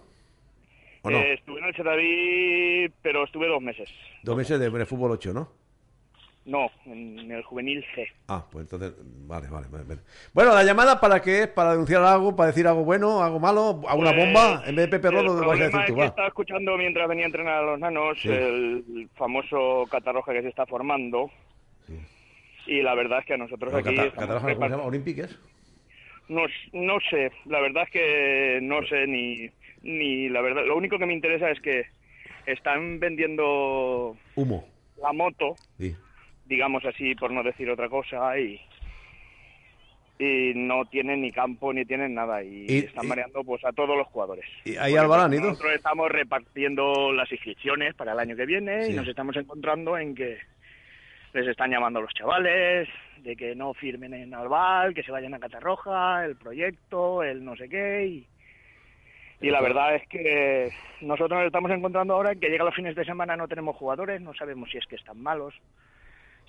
¿O no? Eh, estuve en el David, pero estuve dos meses. Dos meses de, de fútbol 8, ¿no? No, en el juvenil C. Ah, pues entonces, vale, vale, vale. Bueno, la llamada para qué es, para denunciar algo, para decir algo bueno, algo malo, a una Pues, bomba, en vez de Pepe Rolo, vas a decir es tú, que va. estaba escuchando mientras venía a entrenar a los nanos Sí. el famoso Catarroja que se está formando. Y la verdad es que a nosotros Pero aquí Cata- Cataraja, ¿cómo se llama? ¿Olympiques? No, no sé, la verdad es que no sé ni, ni la verdad, lo único que me interesa es que están vendiendo Humo. la moto, Sí. Digamos así, por no decir otra cosa, y, y no tienen ni campo ni tienen nada, y, Y- están y- mareando pues a todos los jugadores. ¿Y ahí han pues, ido? Nosotros estamos repartiendo las inscripciones para el año que viene Sí. y nos estamos encontrando en que les están llamando a los chavales de que no firmen en Albal, que se vayan a Catarroja, el proyecto, el no sé qué. Y, y la verdad es que nosotros nos estamos encontrando ahora en que llega los fines de semana no tenemos jugadores, no sabemos si es que están malos,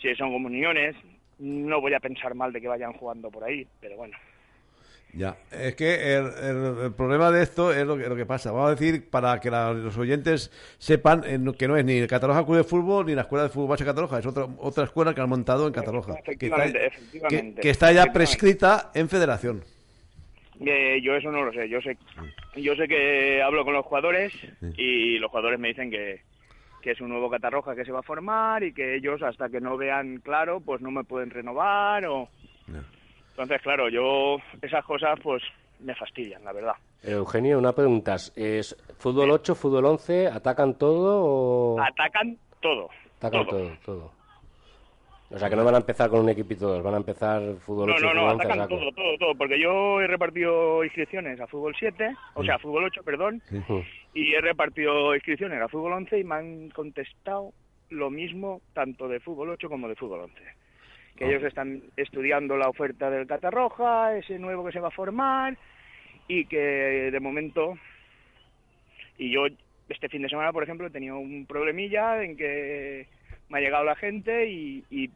si son comuniones. No voy a pensar mal de que vayan jugando por ahí, pero bueno. Ya, es que el, el- el problema de esto es lo que, lo que pasa. Vamos a decir, para que la- los oyentes sepan eh, que no es ni el Cataloja Club de Fútbol ni la Escuela de Fútbol Base Cataloja, es otra, otra escuela que han montado en Cataloja. Que está, Efectivamente, que- efectivamente. que está ya Efectivamente. prescrita en federación. Eh, yo eso no lo sé. Yo sé, yo sé que hablo con los jugadores y los jugadores me dicen que, que es un nuevo Catarroja que se va a formar y que ellos hasta que no vean claro, pues no me pueden renovar o. Entonces, claro, yo esas cosas pues me fastidian, la verdad. Eugenio, una pregunta. ¿Es fútbol 8, fútbol 11? ¿Atacan todo o...? Atacan todo. Atacan todo, todo. O sea, que no van a empezar con un equipito dos, van a empezar fútbol No, 8, no, no, fútbol 11 a atacan saco. todo, todo, todo, porque yo he repartido inscripciones a fútbol 7, o sea, a fútbol 8, perdón. Y he repartido inscripciones a fútbol 11 y me han contestado lo mismo tanto de fútbol 8 como de fútbol 11. Que ellos están estudiando la oferta del Catarroja, ese nuevo que se va a formar, y que de momento, y yo este fin de semana, por ejemplo, he tenido un problemilla en que me ha llegado la gente y, y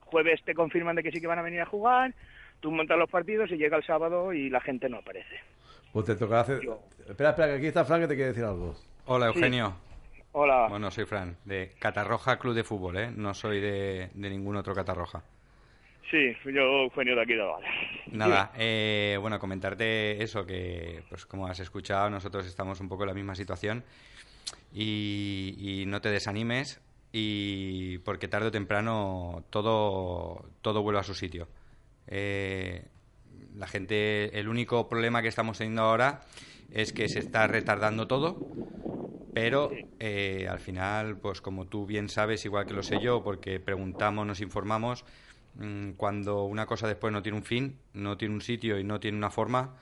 jueves te confirman de que sí que van a venir a jugar, tú montas los partidos y llega el sábado y la gente no aparece. Pues te tocará hacer. Espera, espera, que aquí está Frank que te quiere decir algo. Hola, Sí. Eugenio. Hola. Bueno, soy Fran, de Catarroja Club de Fútbol, ¿eh? No soy de, de ningún otro Catarroja. Sí, yo Eugenio de aquí de Vale. Nada, eh, bueno, comentarte eso, que pues como has escuchado, nosotros estamos un poco en la misma situación y, y no te desanimes y porque tarde o temprano todo, todo vuelve a su sitio. Eh, la gente, el único problema que estamos teniendo ahora es que se está retardando todo, pero eh, al final, pues como tú bien sabes, igual que lo sé yo, porque preguntamos, nos informamos, mm, cuando una cosa después no tiene un fin, no tiene un sitio y no tiene una forma,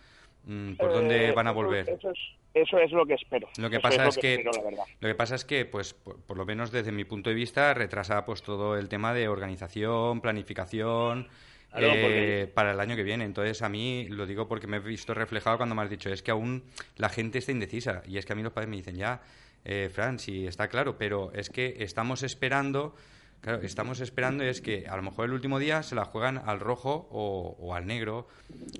mm, ¿por dónde Eh, van a volver? Eso es, eso es lo que espero. Lo que Eso pasa lo es que, espero, lo que pasa es que, pues, por, por lo menos desde mi punto de vista, retrasa pues todo el tema de organización, planificación Eh, para el año que viene. Entonces a mí lo digo porque me he visto reflejado cuando me has dicho es que aún la gente está indecisa y es que a mí los padres me dicen ya, eh, Fran, sí está claro, pero es que estamos esperando. Claro, estamos esperando es que a lo mejor el último día se la juegan al rojo o, o al negro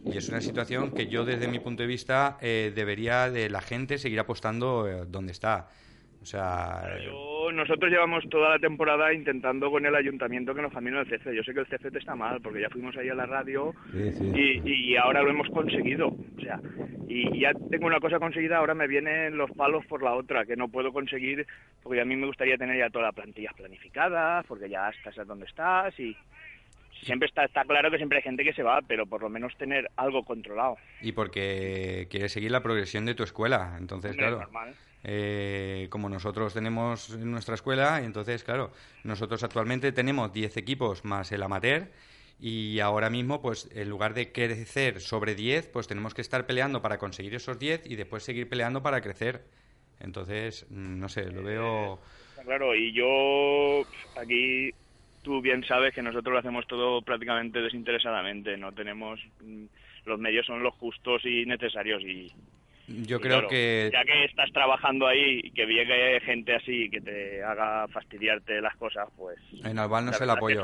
y es una situación que yo desde mi punto de vista eh, debería de la gente seguir apostando eh, donde está. O sea, eh, Yo- nosotros llevamos toda la temporada intentando con el ayuntamiento que nos camine el CC. Yo sé que el CC está mal, porque ya fuimos ahí a la radio Sí, sí. y, y ahora lo hemos conseguido. O sea, y ya tengo una cosa conseguida, ahora me vienen los palos por la otra, que no puedo conseguir, porque a mí me gustaría tener ya toda la plantilla planificada, porque ya estás donde estás y siempre está, está claro que siempre hay gente que se va, pero por lo menos tener algo controlado. y porque quieres seguir la progresión de tu escuela. Entonces, Hombre, claro, normal. Eh, como nosotros tenemos en nuestra escuela, y entonces, claro, nosotros actualmente tenemos 10 equipos más el amateur y ahora mismo, pues, en lugar de crecer sobre 10, pues tenemos que estar peleando para conseguir esos 10 y después seguir peleando para crecer. Entonces, mm, no sé, lo veo... Está Claro, y yo aquí tú bien sabes que nosotros lo hacemos todo prácticamente desinteresadamente, no tenemos mm, los medios son los justos y necesarios y Yo creo claro, que ya que estás trabajando ahí y que llegue gente así que te haga fastidiarte las cosas, pues en Albal no se el apoyo,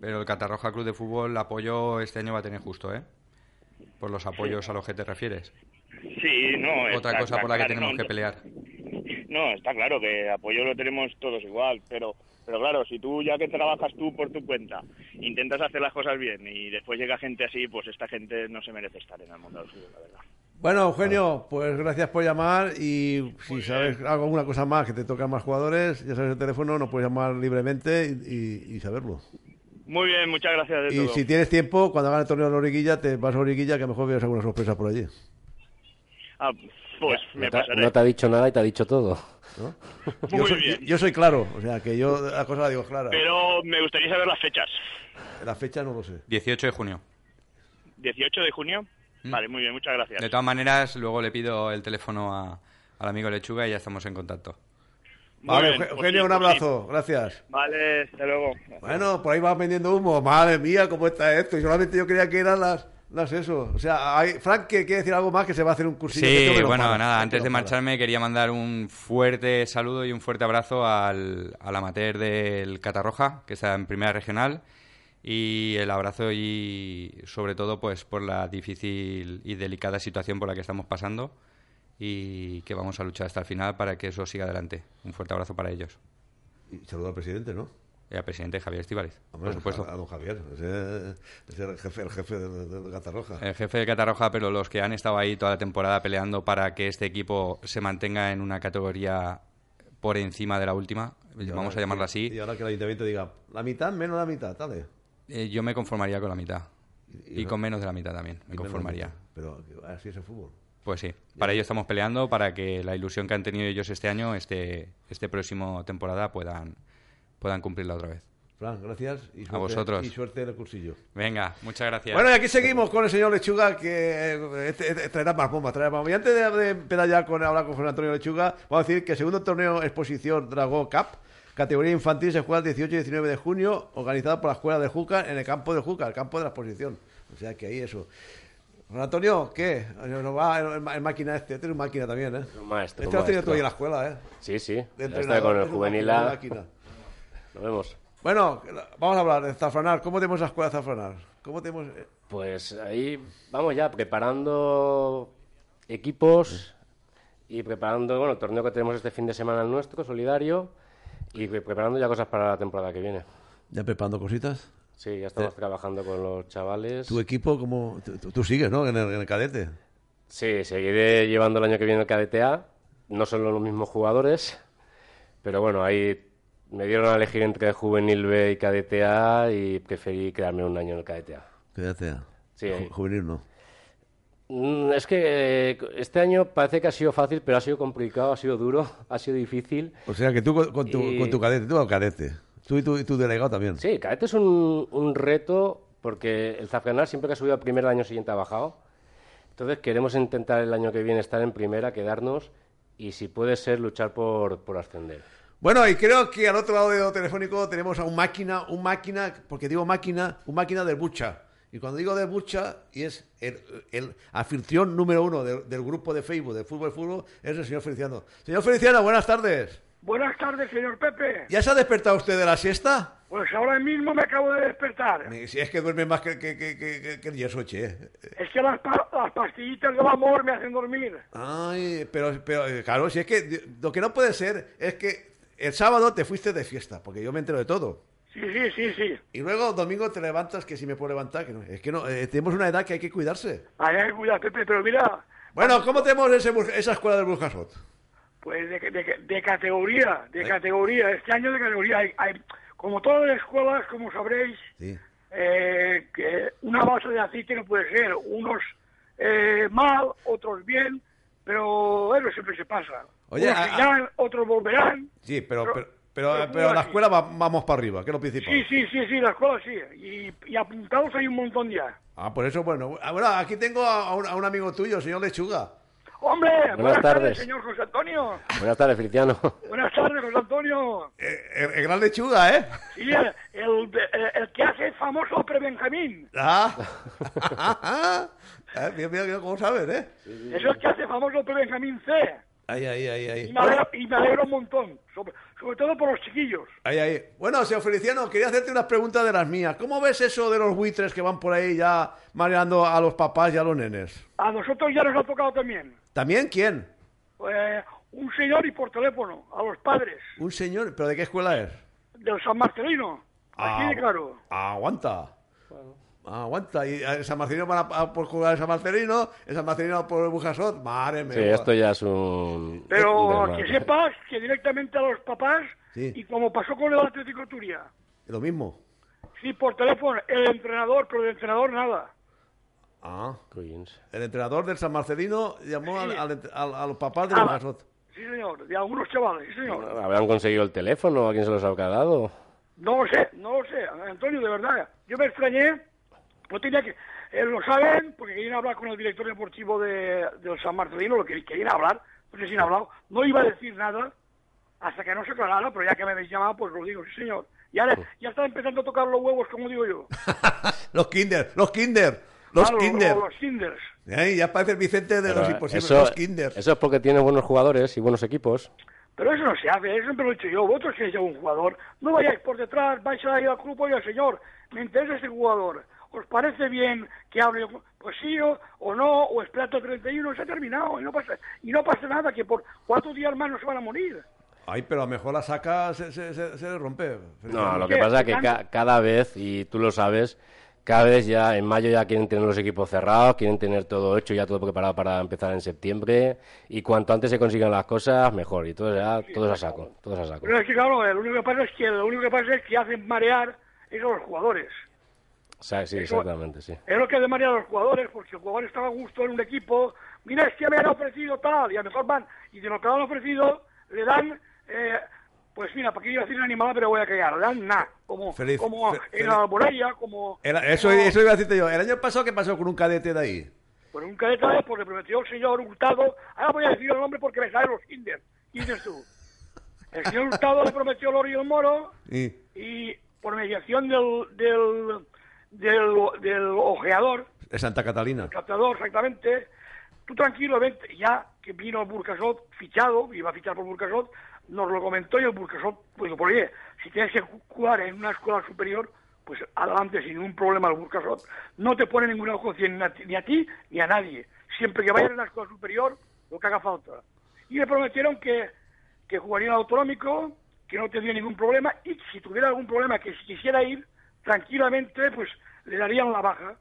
pero el Catarroja Club de Fútbol, el apoyo este año va a tener justo, ¿eh? Por los apoyos a los que te refieres. Sí, no, Otra está- cosa está por la que tenemos no, que pelear. No, está claro que apoyo lo tenemos todos igual, pero pero claro, si tú ya que trabajas tú por tu cuenta, intentas hacer las cosas bien y después llega gente así, pues esta gente no se merece estar en el mundo del fútbol, la verdad. Bueno, Eugenio, pues gracias por llamar y si sabes alguna cosa más que te toca más jugadores, ya sabes el teléfono, nos puedes llamar libremente y, y- y saberlo. Muy bien, muchas gracias de Y todo. si tienes tiempo, cuando hagan el torneo de la Origuilla, te vas a Origuilla, que a lo mejor veas alguna sorpresa por allí. Ah, pues me no, te, pasaré. no te ha dicho nada y te ha dicho todo. (laughs) Yo soy, yo soy claro, o sea, que yo la cosa la digo clara. Pero me gustaría saber las fechas. La fecha no lo sé. 18 de junio. 18 de junio. Mm. Vale, muy bien, muchas gracias. De todas maneras, luego le pido el teléfono a- al amigo Lechuga y ya estamos en contacto. Muy Vale, bien, pues Eugenio, sí, un pues abrazo, gracias. Vale, hasta luego. Bueno, por ahí va vendiendo humo. Madre mía, cómo está esto. Y solamente yo creía que eran las, las eso. O sea, hay, Frank, que quiere decir algo más que se va a hacer un cursillo. Sí, bueno, para, nada, antes de para. marcharme quería mandar un fuerte saludo y un fuerte abrazo al, al amateur del Catarroja, que está en primera regional, y el abrazo y sobre todo pues por la difícil y delicada situación por la que estamos pasando y que vamos a luchar hasta el final para que eso siga adelante. Un fuerte abrazo para ellos. Y saludo al presidente, ¿no? Y al presidente Javier Estivaliz, por supuesto. A, don Javier, ese, ese el jefe, el jefe de, de, de Catarroja. El jefe de Catarroja, pero los que han estado ahí toda la temporada peleando para que este equipo se mantenga en una categoría por encima de la última, Y vamos ahora- a llamarla así. Y ahora que el ayuntamiento diga, la mitad, menos la mitad, dale. Eh, yo me conformaría con la mitad. Y- con menos de la mitad también, me conformaría. Pero así es el fútbol. Pues sí, para ello estamos peleando, para que la ilusión que han tenido ellos este año, este, este próximo temporada, puedan, puedan cumplirla otra vez. Fran, gracias. Y suerte, vosotros. Y suerte en el cursillo. Venga, muchas gracias. Bueno, y aquí seguimos con el señor Lechuga, que eh, este- este- traerá más bombas, traerá más bombas. Y antes de, de empezar ya con hablar con Fran Antonio Lechuga, vamos a decir que el segundo torneo exposición Dragón Cup, categoría infantil, se juega el 18 y 19 de junio, organizado por la Escuela de Júcar en el campo de Júcar, el campo de la exposición. O sea que ahí eso. Fran Antonio, ¿qué? Nos va el, el- máquina este, este es un máquina también, ¿eh? Un maestro, Este lo has tenido tú en la escuela, ¿eh? Sí, sí. Está con el es juvenil A. máquina. Nos vemos. Bueno, vamos a hablar de Zafranar. ¿Cómo tenemos la escuela de Zafranar? ¿Cómo tenemos...? eh, Pues ahí vamos ya preparando equipos y preparando, bueno, el torneo que tenemos este fin de semana el nuestro, solidario, y pre- preparando ya cosas para la temporada que viene. ¿Ya preparando cositas? Sí, ya estamos trabajando con los chavales. ¿Tu equipo, como tú, tú sigues, ¿no? En el, en el cadete. Sí, seguiré llevando el año que viene el KDTA. No son los mismos jugadores, pero bueno, ahí me dieron a elegir entre juvenil B y KDTA y preferí quedarme un año en el KDTA. Cadete. Sí. Ju- Juvenil no. Mm, Es que eh, este año parece que ha sido fácil, pero ha sido complicado, ha sido duro, (laughs) ha sido difícil. O sea que tú con, tu, Y- con tu cadete, tú cadete. Tú y tu, y tu delegado también. Sí, cadete es un, un reto porque el Zafranar siempre que ha subido a primera el año siguiente ha bajado. Entonces queremos intentar el año que viene estar en primera, quedarnos y si puede ser luchar por, por ascender. Bueno, y creo que al otro lado del telefónico tenemos a un máquina, un máquina, porque digo máquina, un máquina del Bucha. Y cuando digo del Bucha, y es el, el anfitrión número uno del, del grupo de Facebook de Fútbol Fútbol, es el señor Feliciano. Señor Feliciano, buenas tardes. Buenas tardes, señor Pepe. ¿Ya se ha despertado usted de la siesta? Pues ahora mismo me acabo de despertar. Si es que duerme más que, que, que, que, que- el yeso, che. Es que las, pa- las pastillitas del amor me hacen dormir. Ay, pero, pero eh, claro, si es que lo que no puede ser es que el sábado te fuiste de fiesta, porque yo me entero de todo. Sí, sí, sí, sí. Y luego domingo te levantas, que si me puedo levantar, que no. Es que no, eh, tenemos una edad que hay que cuidarse. Hay que cuidar, Pepe, pero mira, Bueno, ¿cómo tenemos ese esa escuela del Burjasot? pues de, de- de categoría, de categoría. Este año de categoría hay, hay- como todas las escuelas, como sabréis, Sí. eh, que una base de aceite no puede ser. Unos eh, mal, otros bien, pero eso siempre se pasa. Oye, Unos a- a- irán, otros volverán. Sí, pero, Pero- pero, pero, pero pero la escuela va- vamos para arriba, que es lo principal. Sí, sí, sí, sí, la escuela sí. Y, y apuntados hay un montón ya. Ah, por eso, bueno. Ahora, aquí tengo a un, a un amigo tuyo, señor Lechuga. ¡Hombre! Buenas tardes. señor José Antonio. Buenas tardes, Feliciano. Buenas tardes, José Antonio. Eh, El, el gran Lechuga, ¿eh? Sí, el, el, que hace famoso pre-Benjamín. Ah. (laughs) Eh, mira, mira, mira cómo sabes, ¿eh? Es el que hace famoso pre-Benjamín C. Ahí, ahí, ahí, Y ahí. me alegro, y me alegro un montón. Sobre, sobre todo por los chiquillos. Ahí, ahí. Bueno, señor Feliciano, quería hacerte unas preguntas de las mías. ¿Cómo ves eso de los buitres que van por ahí ya mareando a los papás y a los nenes? A nosotros ya nos ha tocado también. ¿También quién? Eh, un señor y por teléfono. A los padres. Un señor, ¿pero de qué escuela es? Del San Marcelino. Así Ah, de claro. Aguanta. Aguanta. Y a San Marcelino van a, a por jugar el San Marcelino, el San Marcelino por el Bujasot. Madre mía. Sí, esto ya es un... Pero que sepas que directamente a los papás, Sí. y como pasó con el Atlético de Turia, Lo mismo. sí, por teléfono, el entrenador, pero el entrenador nada. Ah. El entrenador del San Marcelino llamó al- Sí. al al- a los papás del Ah, Bujasot. Sí, señor, de algunos chavales, sí, señor. ¿Habrán conseguido el teléfono? ¿A quién se los habrá dado? No lo sé, no lo sé, Antonio, de verdad. Yo me extrañé, no tenía que... eh, lo saben, porque querían hablar con el director deportivo de, del San Marcelino, lo que querían hablar, no sé si han hablado. No iba a decir nada hasta que no se aclarara, pero ya que me habéis llamado, pues lo digo, sí, señor. Y ahora ya está empezando a tocar los huevos, como digo yo. (laughs) Los Kinder, los Kinder, los Claro, Kinder. Los, los Kinders. Ya parece el Vicente de Pero los imposibles, eso, los Kinder. eso es porque tiene buenos jugadores y buenos equipos. Pero eso no se hace, eso siempre lo he dicho yo. Vosotros que ya un jugador, no vayáis por detrás, vais a ir al club, oiga, señor, me interesa ese jugador. ¿Os parece bien que hable? Pues sí o, o no, o espérate 31, se ha terminado y no pasa y no pasa nada, que por cuatro días más no se van a morir. Ay, pero a lo mejor la saca se, se, se, se le rompe. No, lo que pasa es que ca- cada vez, y tú lo sabes, cada vez ya en mayo ya quieren tener los equipos cerrados, quieren tener todo hecho, ya todo preparado para empezar en septiembre, y cuanto antes se consigan las cosas, mejor, y todo ya, todo es a saco, es a saco. Pero es que claro, lo único que pasa es que lo único que pasa es que hacen marear eso a los jugadores. O sea, sí, Eso- exactamente, sí. Es lo que a los jugadores, porque el jugador estaba a gusto en un equipo, mira, es que me han ofrecido tal, y a lo mejor van, y de lo que han ofrecido, le dan, eh, pues mira, para qué iba a decir una animada, pero voy a callar, le dan nada, como, Feliz- como fe- en feliz. la Alboraya, como... Era- eso, como- eso iba a decirte yo. El año pasado, ¿qué pasó con un cadete de ahí? Por un cadete, pues le prometió el señor Hurtado, ahora voy a decir el nombre porque me salen los Kinder, ¿qué dices tú? El señor Hurtado le prometió el Moro, Y, y por mediación del, del, del, del ojeador, de Santa Catalina. captador exactamente, tú tranquilo, vente, ya que vino el Burkasot fichado, iba a fichar por Burkasot, nos lo comentó y el Burkasot, pues por oye, si tienes que jugar en una escuela superior, pues adelante, sin ningún problema el Burkasot, no te pone ninguna objeción ni a ti- ni a ti ni a nadie, siempre que vayas a una escuela superior, lo que haga falta. Y le prometieron que, que jugaría en autonómico, que no tendría ningún problema, y si tuviera algún problema, que si quisiera ir, tranquilamente, pues le darían la baja.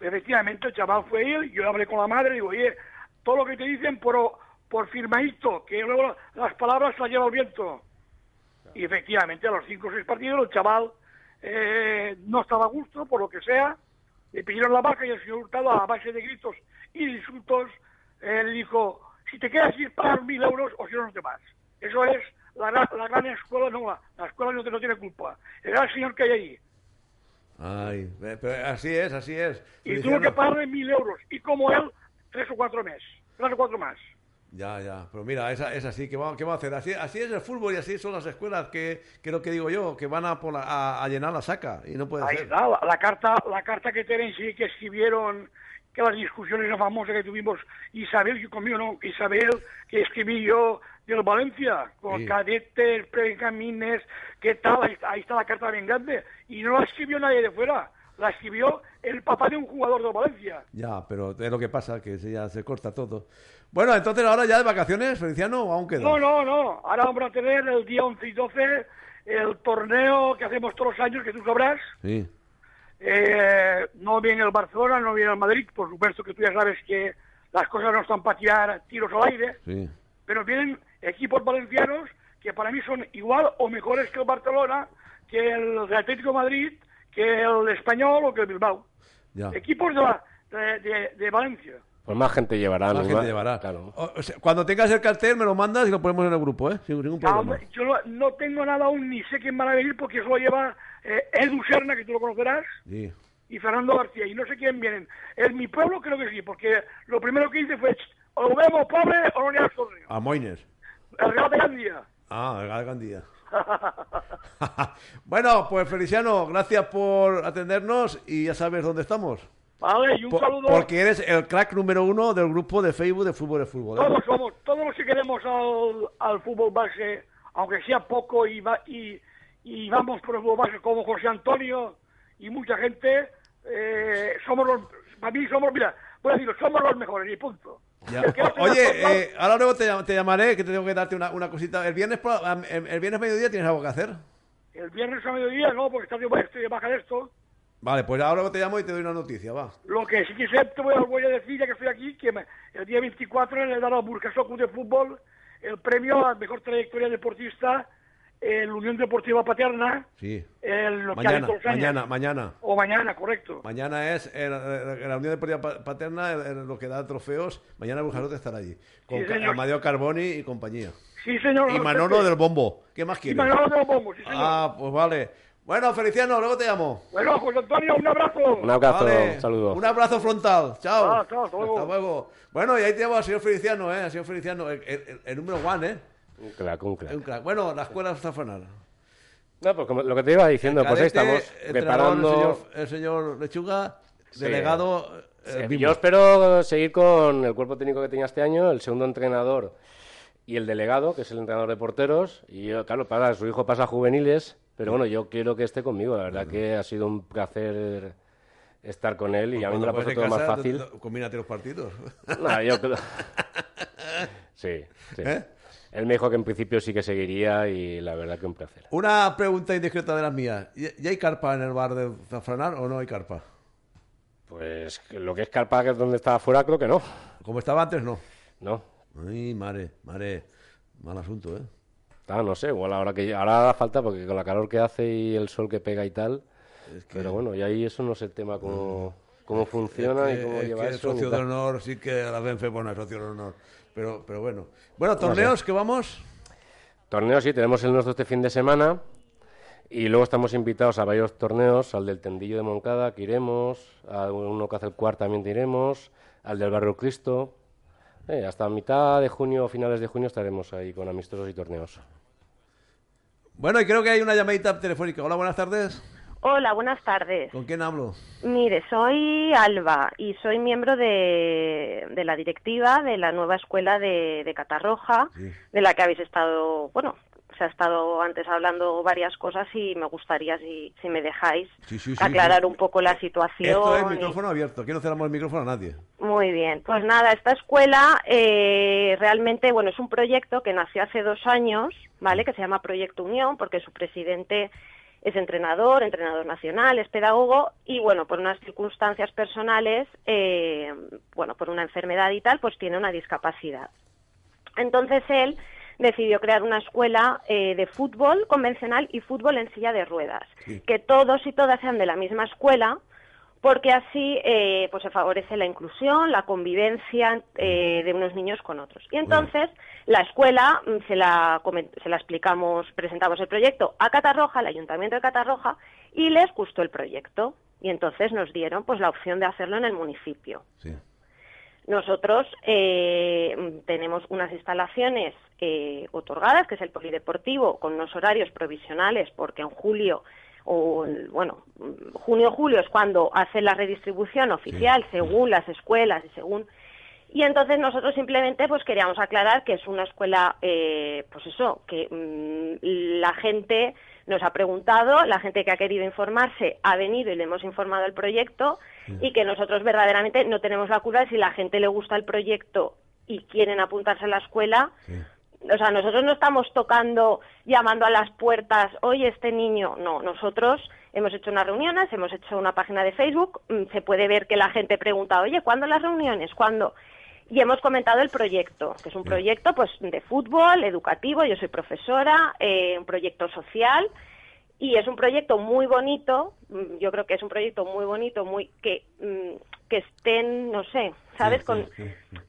Efectivamente, el chaval fue él, yo hablé con la madre y digo, oye, todo lo que te dicen por, por firmadito, que luego las palabras las lleva el viento. Y efectivamente, a los cinco o seis partidos, el chaval eh, no estaba a gusto, por lo que sea, le pidieron la baja y el señor Hurtado, a base de gritos y de insultos, eh, le dijo, si te quedas sin pagar mil euros o si no, no te vas. Eso es la, gran- la gran escuela, no, la, la escuela no, te- no tiene culpa. Era el señor que hay ahí. Ay, pero así es, así es. Y tuvo que pagarle mil euros. Y como él, tres o cuatro meses. Tres o cuatro más. Ya, ya, pero mira, es, es así, ¿qué va, qué va a hacer? Así, así es el fútbol y así son las escuelas, que, que es lo que digo yo, que van a, por la- a, a llenar la saca y no puede Ahí ser. está, la, la carta, la carta que tienen sí que escribieron, que las discusiones famosas que tuvimos Isabel, que conmigo no, Isabel, que escribí yo del Valencia, con Sí. cadetes, precamines, ¿qué tal? Ahí está, ahí está la carta bien grande. Y no la escribió nadie de fuera, la escribió el papá de un jugador de Valencia. Ya, pero es lo que pasa, que se- ya se corta todo. Bueno, entonces ahora ya de vacaciones, Feliciano, o aún queda. No, no, no. Ahora vamos a tener el día 11 y 12 el torneo que hacemos todos los años, que tú sabrás. Sí, Eh, no viene el Barcelona, no viene el Madrid, por supuesto que tú ya sabes que las cosas no están para tirar tiros al aire, sí. pero vienen equipos valencianos que para mí son igual o mejores que el Barcelona, que el Atlético de Madrid, que el Español o que el Bilbao. Ya. Equipos de, la- de, de- de Valencia. Pues más gente llevará, Más ¿no? gente llevará. Claro. O- o sea, cuando tengas el cartel me lo mandas y lo ponemos en el grupo, ¿eh? Sin ningún problema. hombre, yo no, no tengo nada aún, ni sé quién van a venir, porque eso lo lleva eh, Edu Serna, que tú lo conocerás, Sí. y Fernando García, y no sé quién vienen. En mi pueblo creo que sí, porque lo primero que hice fue, o lo vemos pobre o no le. A Moines. El Real de Gandía. Ah, el Gandía. (laughs) bueno, pues Feliciano, gracias por atendernos y ya sabes dónde estamos. Vale, y un saludo. porque eres el crack número uno del grupo de Facebook de Fútbol de Fútbol. ¿eh? Todos somos, todos los que queremos al, al fútbol base, aunque sea poco, y, va, y, y vamos por el fútbol base como José Antonio y mucha gente, eh, somos los, para mí somos, mira, voy a decirlo, somos los mejores, y punto. Ya. Oye, eh, ahora luego te, te llamaré, que te tengo que darte una, una cosita. El viernes, el, el viernes mediodía tienes algo que hacer. el viernes a mediodía, no, porque está de, estoy de baja de esto. Vale, pues ahora luego te llamo y te doy una noticia, va. Lo que sí que sé, te voy a, voy a decir, ya que estoy aquí, que me- el día 24 le dará al Burkasó Club de Fútbol el premio a mejor trayectoria deportista en la Unión Deportiva Paterna, Sí. Mañana, mañana, mañana. O mañana, correcto. Mañana es en, en la Unión Deportiva Pa- Paterna, en, en lo que da trofeos. Mañana Bujarote estará allí. Con Sí. Amadeo Carboni y compañía. Sí, señor. Y Manolo Pepe. del Bombo. ¿Qué más Y quieres? Manolo de los Bombos, sí, señor. Ah, pues vale. Bueno, Feliciano, luego te llamo. Bueno, José Antonio, un abrazo. Un abrazo, Vale. un saludo. Un abrazo frontal. Chao. Ah, chao, hasta luego. Bueno, y ahí te llamo al señor Feliciano, ¿eh? Al señor Feliciano, el, el- el número one, ¿eh? Un crack, un crack. Un crack. Bueno, la escuela está fanal. No, pues como lo que te iba diciendo, pues ahí Cadete, estamos entrenador, preparando... El señor, el señor Lechuga, Sí. delegado. eh, Sí, yo espero seguir con el cuerpo técnico que tenía este año, el segundo entrenador y el delegado, que es el entrenador de porteros. Y yo, claro, para, su hijo pasa a juveniles Pero bueno, yo quiero que esté conmigo. La verdad que ha sido un placer estar con él y a mí me lo ha puesto todo más fácil. Combínate los partidos. No, yo (laughs) creo- (laughs) Sí, sí. ¿Eh? Él me dijo que en principio sí que seguiría y la verdad que un placer. Una pregunta indiscreta de las mías. ¿Ya ya hay carpa en el bar de Zafranar o no hay carpa? Pues que lo que es Carpa, que es donde estaba afuera, creo que no. Como estaba antes, no. No. Ay, madre, madre. Mal asunto, ¿eh? Ah, no sé, igual ahora que ahora da falta porque con la calor que hace y el sol que pega y tal. Pero bueno, y ahí eso no sé el tema cómo, cómo funciona Es que- y cómo es lleva que el eso. ni socio de honor sí que la Benfe pone el socio de honor. Pero, pero bueno. Bueno, torneos que vamos. Torneos sí, tenemos el nuestro este fin de semana y luego estamos invitados a varios torneos, al del Tendillo de Moncada que iremos, a uno que hace el Cuart también iremos, al del Barrio Cristo. Eh, hasta mitad de junio o finales de junio estaremos ahí con amistosos y torneos. Bueno, y creo que hay una llamadita telefónica. Hola, buenas tardes. Hola, buenas tardes. ¿Con quién hablo? Mire, soy Alba y soy miembro de, de la directiva de la nueva escuela de, de Catarroja, de la que habéis estado, bueno, se ha estado antes hablando varias cosas y me gustaría, si, si me dejáis, Sí, sí, sí, aclarar sí. un poco la situación. Esto es y- micrófono abierto. Aquí no cerramos el micrófono a nadie. Muy bien, pues nada, esta escuela eh, realmente, bueno, es un proyecto que nació hace dos años, ¿vale? Que se llama Proyecto Unión, porque su presidente es entrenador, entrenador nacional, es pedagogo, y bueno, por unas circunstancias personales, eh, bueno, por una enfermedad y tal, pues tiene una discapacidad. Entonces él decidió crear una escuela eh, de fútbol convencional y fútbol en silla de ruedas, que todos y todas sean de la misma escuela, porque así eh, pues se favorece la inclusión, la convivencia eh, de unos niños con otros. Y entonces la escuela mm, se la, comen- se la explicamos, presentamos el proyecto a Catarroja, al Ayuntamiento de Catarroja, y les gustó el proyecto. Y entonces nos dieron pues la opción de hacerlo en el municipio. Nosotros eh, tenemos unas instalaciones eh, otorgadas, que es el polideportivo, con unos horarios provisionales, porque en julio o bueno, junio-julio es cuando hacen la redistribución oficial según las escuelas y según y entonces nosotros simplemente pues queríamos aclarar que es una escuela, eh, pues eso, que mm, la gente nos ha preguntado, la gente que ha querido informarse ha venido y le hemos informado el proyecto y que nosotros verdaderamente no tenemos la cura de si la gente le gusta el proyecto y quieren apuntarse a la escuela. O sea, nosotros no estamos tocando, llamando a las puertas, oye, este niño. No, nosotros hemos hecho unas reuniones, hemos hecho una página de Facebook, mm, se puede ver que la gente pregunta, oye, ¿cuándo las reuniones? ¿Cuándo? Y hemos comentado el proyecto, que es un proyecto pues de fútbol, educativo, yo soy profesora, eh, un proyecto social y es un proyecto muy bonito, mm, yo creo que es un proyecto muy bonito, muy que mm, que estén, no sé, ¿sabes? Con,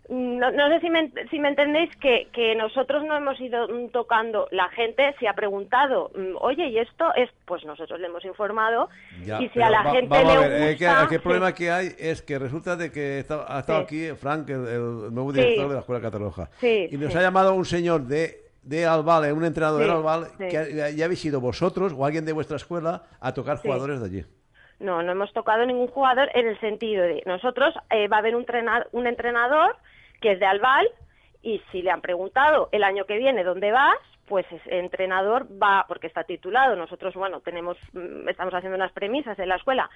no, no sé si me, si me entendéis que, que nosotros no hemos ido mm, tocando, la gente se ha preguntado, mm, oye, ¿y esto es? Pues nosotros le hemos informado Ya, y si a la va- gente le a ver, gusta... eh, que- el sí. problema que hay es que resulta de que está- ha estado Sí. aquí Frank, el, el nuevo Sí. director de la Escuela Cataluja. Sí, y nos sí. ha llamado un señor de, de Albal, eh, un entrenador Sí, de Albal, sí. que ya habéis ido vosotros o alguien de vuestra escuela a tocar Sí. jugadores de allí. No, no hemos tocado ningún jugador en el sentido de nosotros eh, va a haber un, un entrenador que es de Albal y si le han preguntado el año que viene dónde vas, pues ese entrenador va porque está titulado. Nosotros, bueno, tenemos, mm, estamos haciendo unas premisas en la escuela,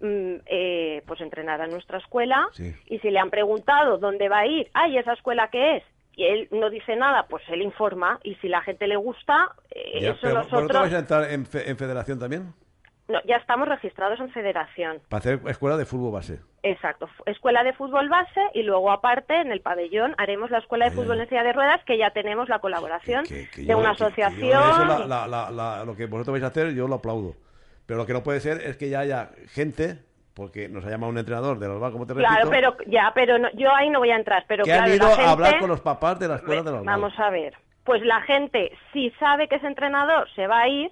mm, eh, pues entrenará en nuestra escuela y si le han preguntado dónde va a ir, ay, esa escuela qué es. Y él no dice nada, pues él informa y si la gente le gusta, eh, Ya, eso pero nosotros ¿Vosotros vais a entrar en, fe- en federación también? no, ya estamos registrados en federación. Para hacer escuela de fútbol base. Exacto, escuela de fútbol base y luego aparte en el pabellón haremos la escuela de fútbol en silla de ruedas que ya tenemos la colaboración de Yo- una yo asociación. eso la- la- la- la- lo que vosotros vais a hacer, yo lo aplaudo. Pero lo que no puede ser es que ya haya gente, porque nos ha llamado un entrenador del Albal, como te Claro, repito, pero ya, pero no- yo ahí no voy a entrar, pero que claro, han ido a hablar con los papás de la escuela del Albal. Vamos a ver. Pues la gente, si sabe que ese entrenador se va a ir,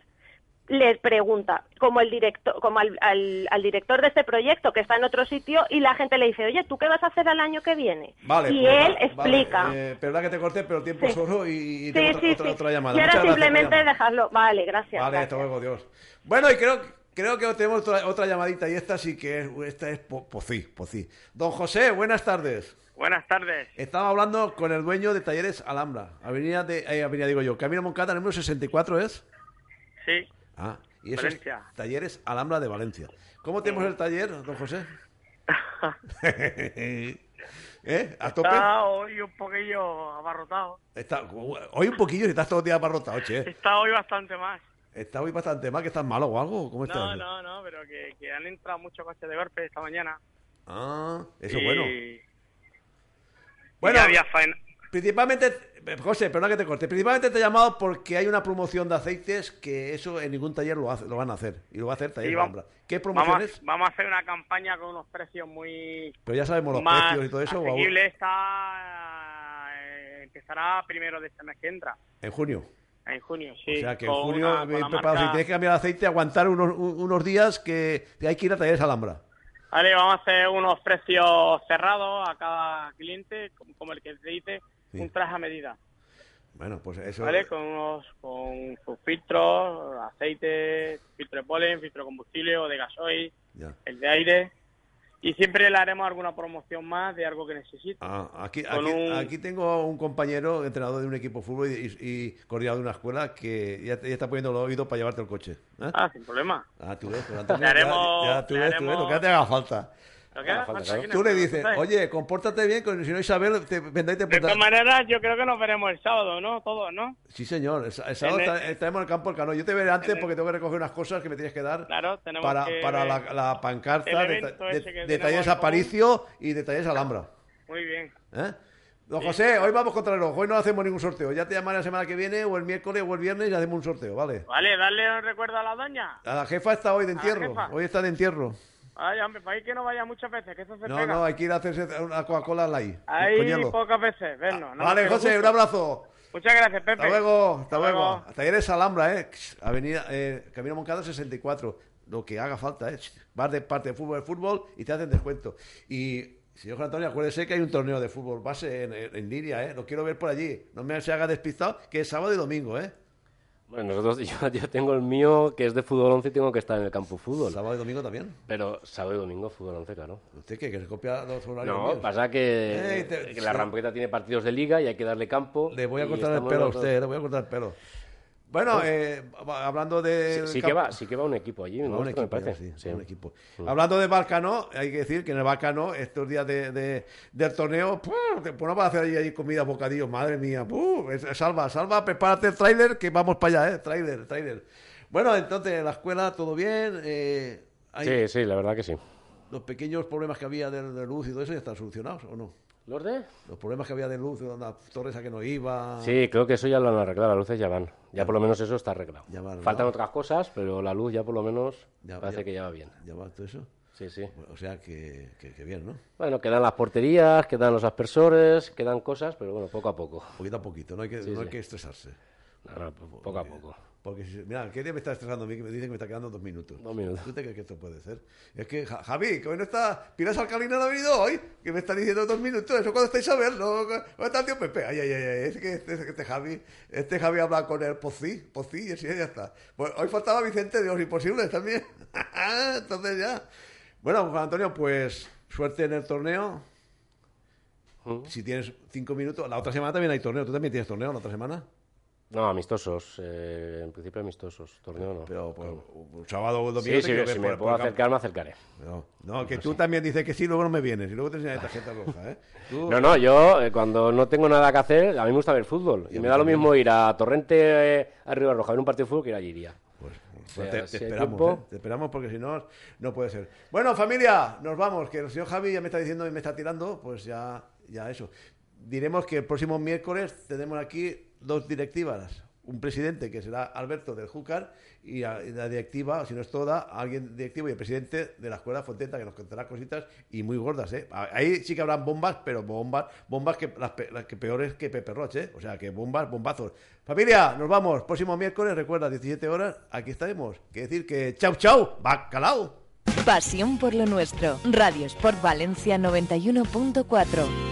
les pregunta, como el director, como al, al- al director de este proyecto que está en otro sitio, y la gente le dice, oye, ¿tú qué vas a hacer al año que viene? Vale, y pues, él explica. Eh, perdona que te corté, pero el tiempo es oro y, y sí, tengo otra, sí, otra, sí. otra llamada. Y ahora simplemente dejarlo. Vale, gracias. Vale, gracias. hasta luego, Dios. Bueno, y creo, creo que tenemos otra, otra llamadita y esta sí que es, esta es po- Pocí, Pocí. Don José, buenas tardes. Buenas tardes. Estaba hablando con el dueño de Talleres Alhambra, Avenida de, eh, Avenida digo yo, Camino Moncada, número 64 es. Sí. Ah, y eso es Valencia. Talleres Alhambra de Valencia. ¿Cómo tenemos el taller, don José? (laughs) ¿Eh? ¿A tope? Está hoy un poquillo abarrotado. Está- hoy un poquillo y estás todo el día abarrotado, che. Está hoy bastante más. Está hoy bastante mal, que estás malo o algo. ¿Cómo estás? No, no, no, pero que, que han entrado muchos coches de golpe esta mañana. Ah, eso es Y- bueno. Bueno, ya había faena. principalmente, eh, José, perdona que te corte, principalmente te he llamado porque hay una promoción de aceites que eso en ningún taller lo, hace- lo van a hacer. Y lo va a hacer Taller Sí, vamos-. ¿Qué Vamos, promociones? a- vamos a hacer una campaña con unos precios muy Pero ya sabemos los más precios y todo eso. asequible. Está, eh, empezará primero de este mes que entra, En junio. En junio, sí. o sea que en junio, una- bien si tienes que cambiar el aceite, aguantar unos, un- unos días que hay que ir a Talleres Alhambra. Vale, vamos a hacer unos precios cerrados a cada cliente, como, el que te dice, Sí. un traje a medida. Bueno, pues eso. ¿Vale? Con, unos, con sus filtros, aceite, filtro de polen, filtro de combustible o de gasoil, Ya. el de aire. Y siempre le haremos alguna promoción más de algo que necesite. Ah, aquí, aquí, un- aquí tengo un compañero, entrenador de un equipo de fútbol y, y- y coordinador de una escuela que ya, está poniendo los oídos para llevarte el coche. ¿eh? Ah, sin problema. Ah, tú ves, pues, Antonio, Le haremos- ya, ya tú le ves, tú ves, lo que haremos- te haga falta. Falta, claro. Tú le dices, oye, compórtate bien, que si no Isabel te vendrá y te De todas maneras, yo creo que nos veremos el sábado, ¿no? Todos, ¿no? Sí, señor, el, sábado el- estaremos en el campo del Cano. Yo te veré antes porque tengo que recoger unas cosas que me tienes que dar Claro, tenemos para, que para la, pancarta de, de- de Talleres. Aparicio y de Talleres Alhambra. Muy bien. ¿eh? Don José, hoy vamos contra el reloj, hoy no hacemos ningún sorteo. Ya te llamaré la semana que viene, o el miércoles, o el viernes, y hacemos un sorteo, ¿vale? Vale, darle un recuerdo a la doña. A la jefa está hoy de ¿A la entierro, hoy está de entierro. Ay, hombre, para ahí que no vaya muchas veces, que eso se No, pega. no, hay que ir a hacerse una Coca-Cola light. Ahí pocas veces, vernos. no Vale, José, un abrazo. Muchas gracias, Pepe. Hasta luego, hasta, Hasta luego. luego. Talleres Alhambra, ¿eh? Avenida, eh, Camino Moncada 64. Lo que haga falta, ¿eh? Vas de parte de fútbol de fútbol y te hacen descuento. Y, señor Juan Antonio, acuérdese que hay un torneo de fútbol base en, en, en línea, ¿eh? Lo quiero ver por allí. No me se haga despistado, que es sábado y domingo, ¿eh? Bueno, nosotros, (laughs) yo, yo tengo el mío, que es de fútbol 11, y tengo que estar en el campo fútbol. ¿Sábado y domingo también? Pero sábado y domingo fútbol 11, claro. ¿Usted qué? ¿Que se copia los horarios No, míos? pasa que, Eh, te- que la Rampleta tiene partidos de liga y hay que darle campo. Le voy a cortar el pelo a usted, le voy a cortar el pelo. Bueno, eh, hablando de... Sí, sí que va, sí que va un equipo allí, un equipo, me parece. ya, sí, Sí. un equipo. Mm. Hablando de Balcano, hay que decir que en el Balcano, estos días de, de- del torneo, ¡pum! te pones para hacer allí, allí comida, bocadillos, madre mía. Salva, salva, prepárate el tráiler que vamos para allá, ¿eh? Tráiler, tráiler. Bueno, entonces, en la escuela, ¿todo bien? Eh, hay Sí, sí, la verdad que sí. Los pequeños problemas que había de, de luz y todo eso ya están solucionados, ¿o no? ¿Los de? Los problemas que había de luz, la torre esa que no iba... Sí, creo que eso ya lo han arreglado, las luces ya van. Ya por lo menos eso está arreglado. Ya va arreglado. Faltan otras cosas, pero la luz ya por lo menos Ya- parece ya- que ya va bien. ¿Ya va todo eso? Sí, sí. O sea, que, que- que bien, ¿no? Bueno, quedan las porterías, quedan los aspersores, quedan cosas, pero bueno, poco a poco. Poquito a poquito, no hay que, Sí, no hay que estresarse. No, no, po- poco a poco. Porque, mira, ¿qué día me está estresando a mí? Que me dicen que me está quedando dos minutos. Dos minutos. ¿Tú te crees que esto puede ser? Es que, Ja- Javi, que hoy no está... Pilas Alcalina no ha venido hoy, que me está diciendo dos minutos. Eso cuando estáis a ver, ¿no? ¿Dónde está el tío Pepe? Ay, ay, ay, ay, es que este, este Javi, este Javi habla con el Pocí, Pocí, y así ya está. Pues hoy faltaba Vicente de los Imposibles también. (laughs) Entonces ya. Bueno, Juan Antonio, pues suerte en el torneo. Si tienes cinco minutos, la otra semana también hay torneo. ¿Tú también tienes torneo la otra semana? No, amistosos, eh, en principio amistosos, torneo no. Pero pues, un sábado o un domingo Sí, sí, si me por puedo acercar, me acercaré. No, no, que tú también dices que sí, luego no me vienes y luego te enseñas tarjeta roja, ¿eh? (laughs) Tú- No, no, yo eh, cuando no tengo nada que hacer, a mí me gusta ver fútbol. Y me da lo mismo ir a Torrente, eh, a Río Roja, a ver un partido de fútbol que ir allí iría. Pues, pues te, esperamos, ¿eh? Te esperamos porque si no, no puede ser. Bueno, familia, nos vamos, que el señor Javi ya me está diciendo y me está tirando, pues ya, ya eso. Diremos que el próximo miércoles tenemos aquí dos directivas. Un presidente que será Alberto del Júcar y, la directiva, si no es toda, alguien directivo y el presidente de la escuela Fonteta que nos contará cositas y muy gordas, ¿eh? Ahí sí que habrán bombas, pero bombas, bombas que las, pe- las que peores que Pepe Roche, ¿eh? O sea, que bombas, bombazos. Familia, nos vamos. Próximo miércoles, recuerda, 17 horas, aquí estaremos. Quiere decir que chau, chau, bacalao. Pasión por lo nuestro. Radio Sport Valencia 91.4.